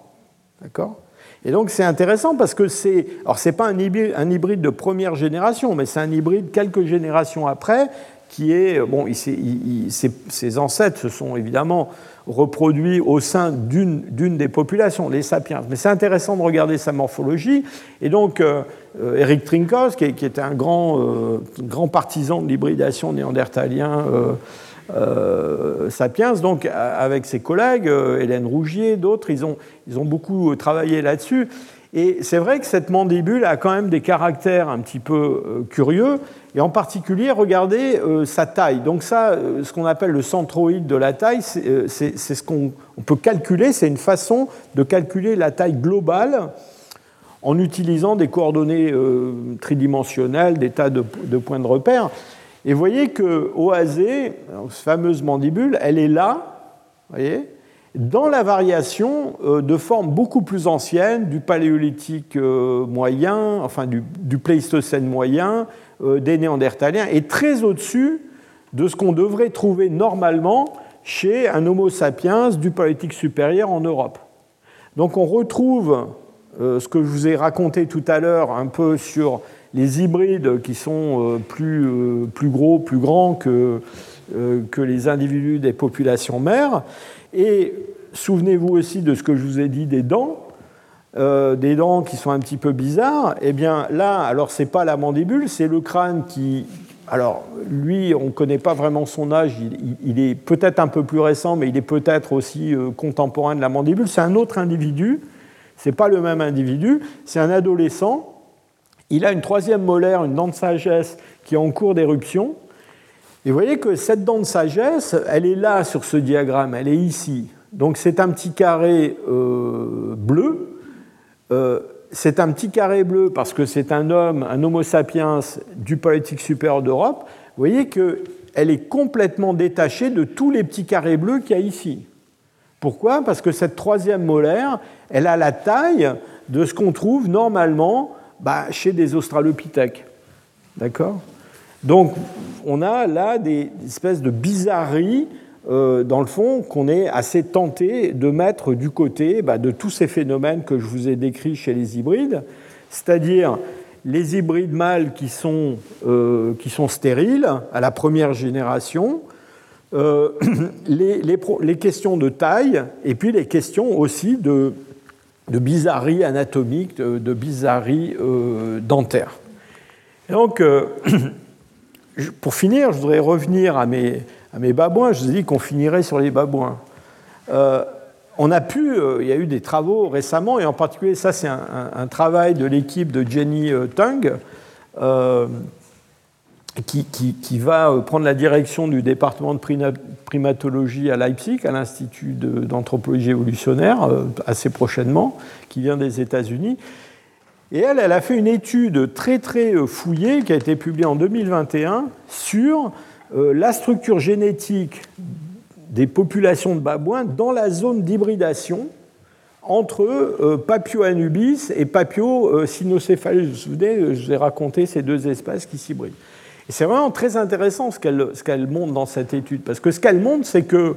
D'accord? Et donc c'est intéressant parce que c'est, alors c'est pas un hybride, de première génération, mais c'est un hybride quelques générations après qui est, bon, ses, ancêtres se sont évidemment reproduits au sein d'une des populations, les sapiens. Mais c'est intéressant de regarder sa morphologie. Et donc, euh, euh, Eric Trinkos, qui, était un grand, euh, grand partisan de l'hybridation néandertalien, Sapiens, donc avec ses collègues, Hélène Rougier, d'autres, ils ont, ils ont beaucoup travaillé là-dessus. Et c'est vrai que cette mandibule a quand même des caractères un petit peu euh, curieux, et en particulier, regardez sa taille. Donc ça, ce qu'on appelle le centroïde de la taille, c'est ce qu'on peut calculer, c'est une façon de calculer la taille globale en utilisant des coordonnées tridimensionnelles, des tas de, points de repère. Et vous voyez que OAZ, cette fameuse mandibule, elle est là, voyez, dans la variation euh, de formes beaucoup plus anciennes du paléolithique euh, moyen, enfin du, pléistocène moyen, euh, des néandertaliens, et très au-dessus de ce qu'on devrait trouver normalement chez un Homo sapiens du paléolithique supérieur en Europe. Donc on retrouve ce que je vous ai raconté tout à l'heure un peu sur les hybrides qui sont plus, plus gros, plus grands que, que les individus des populations mères. Et souvenez-vous aussi de ce que je vous ai dit des dents. des dents qui sont un petit peu bizarres, eh bien là, alors c'est pas la mandibule, c'est le crâne qui, alors lui, on ne connaît pas vraiment son âge, il, est peut-être un peu plus récent, mais il est peut-être aussi contemporain de la mandibule. C'est un autre individu, c'est pas le même individu, c'est un adolescent il a une troisième molaire, une dent de sagesse, qui est en cours d'éruption. Et vous voyez que cette dent de sagesse, elle est là sur ce diagramme, elle est ici. Donc c'est un petit carré euh, bleu. Euh, c'est un petit carré bleu parce que c'est un homme, un Homo sapiens du politique supérieur d'Europe. Vous voyez qu'elle est complètement détachée de tous les petits carrés bleus qu'il y a ici. Pourquoi? Parce que cette troisième molaire, elle a la taille de ce qu'on trouve normalement bah, Chez des australopithèques. D'accord? Donc, on a là des espèces de bizarreries, euh, dans le fond, qu'on est assez tenté de mettre du côté bah, de tous ces phénomènes que je vous ai décrits chez les hybrides, c'est-à-dire les hybrides mâles qui sont, euh, qui sont stériles à la première génération, euh, (clears throat) les, questions de taille et puis les questions aussi de de bizarreries anatomiques, de, bizarreries euh, dentaires. donc, (clears throat) pour finir, je voudrais revenir à mes, babouins. Je vous ai dit qu'on finirait sur les babouins. Euh, on a pu, il y a eu des travaux récemment, et en particulier, ça c'est un, travail de l'équipe de Jenny Tung, qui, va prendre la direction du département de primatologie à Leipzig, à l'Institut d'anthropologie évolutionnaire, assez prochainement, qui vient des États-Unis. Et elle, elle a fait une étude très très fouillée qui a été publiée en 2021 sur la structure génétique des populations de babouins dans la zone d'hybridation entre euh, Papio anubis et Papio euh, cynocephalus. Vous vous souvenez, je vous ai raconté ces deux espèces qui s'hybrident. Et c'est vraiment très intéressant ce qu'elle qu montre dans cette étude, parce que ce qu'elle montre, c'est que,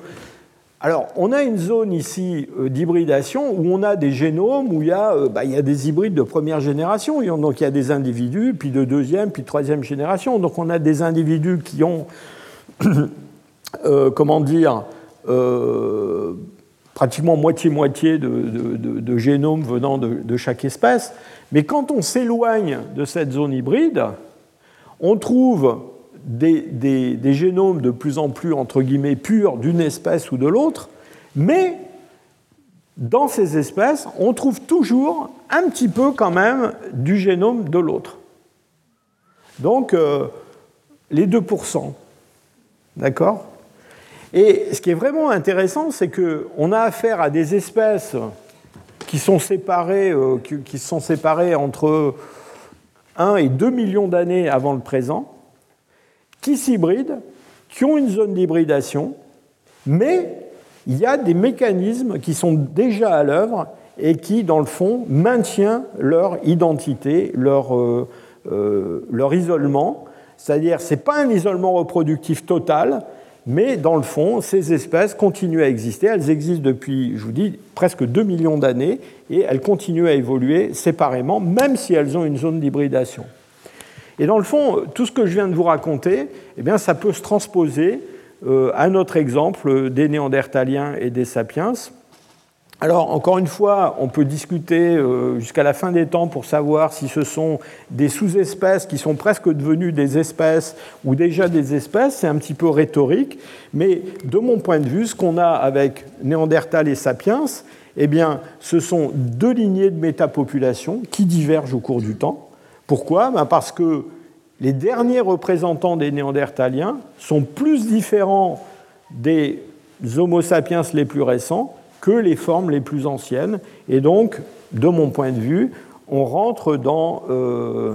alors, on a une zone ici euh, d'hybridation où on a des génomes, où il y, a, bah, il y a des hybrides de première génération, donc il y a des individus, puis de deuxième, puis de troisième génération. Donc on a des individus qui ont, (coughs) comment dire, pratiquement moitié-moitié de, génomes venant de, chaque espèce. Mais quand on s'éloigne de cette zone hybride, on trouve des, génomes de plus en plus, entre guillemets, purs d'une espèce ou de l'autre, mais dans ces espèces, on trouve toujours un petit peu quand même du génome de l'autre. Donc, euh, les 2%. D'accord? Et ce qui est vraiment intéressant, c'est qu'on a affaire à des espèces qui sont séparées, euh, qui sont séparées entre 1 et 2 millions d'années avant le présent, qui s'hybrident, qui ont une zone d'hybridation, mais il y a des mécanismes qui sont déjà à l'œuvre et qui, dans le fond, maintiennent leur identité, leur, euh, euh, leur isolement. C'est-à-dire, ce n'est pas un isolement reproductif total, mais dans le fond, ces espèces continuent à exister. Elles existent depuis, je vous dis, presque 2 millions d'années et elles continuent à évoluer séparément, même si elles ont une zone d'hybridation. Et dans le fond, tout ce que je viens de vous raconter, eh bien, ça peut se transposer euh, à notre exemple des Néandertaliens et des Sapiens. Alors, encore une fois, on peut discuter euh, jusqu'à la fin des temps pour savoir si ce sont des sous-espèces qui sont presque devenues des espèces ou déjà des espèces. C'est un petit peu rhétorique. Mais de mon point de vue, ce qu'on a avec Néandertal et Sapiens, eh bien, ce sont deux lignées de métapopulation qui divergent au cours du temps. Pourquoi ben, Parce que les derniers représentants des Néandertaliens sont plus différents des Homo sapiens les plus récents que les formes les plus anciennes. Et donc, de mon point de vue, on rentre dans euh,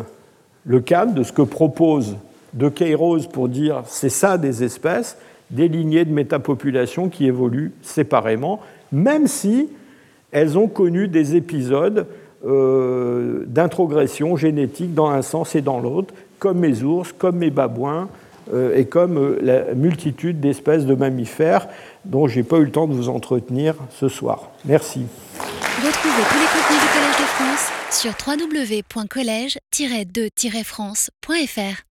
le cadre de ce que propose De Queiroz pour dire c'est ça des espèces, des lignées de métapopulation qui évoluent séparément, même si elles ont connu des épisodes euh, d'introgression génétique dans un sens et dans l'autre, comme mes ours, comme mes babouins, euh, et comme la multitude d'espèces de mammifères dont je n'ai pas eu le temps de vous entretenir ce soir. Merci. Retrouvez tous les contenus du Collège de France sur www.colège-2-france.fr.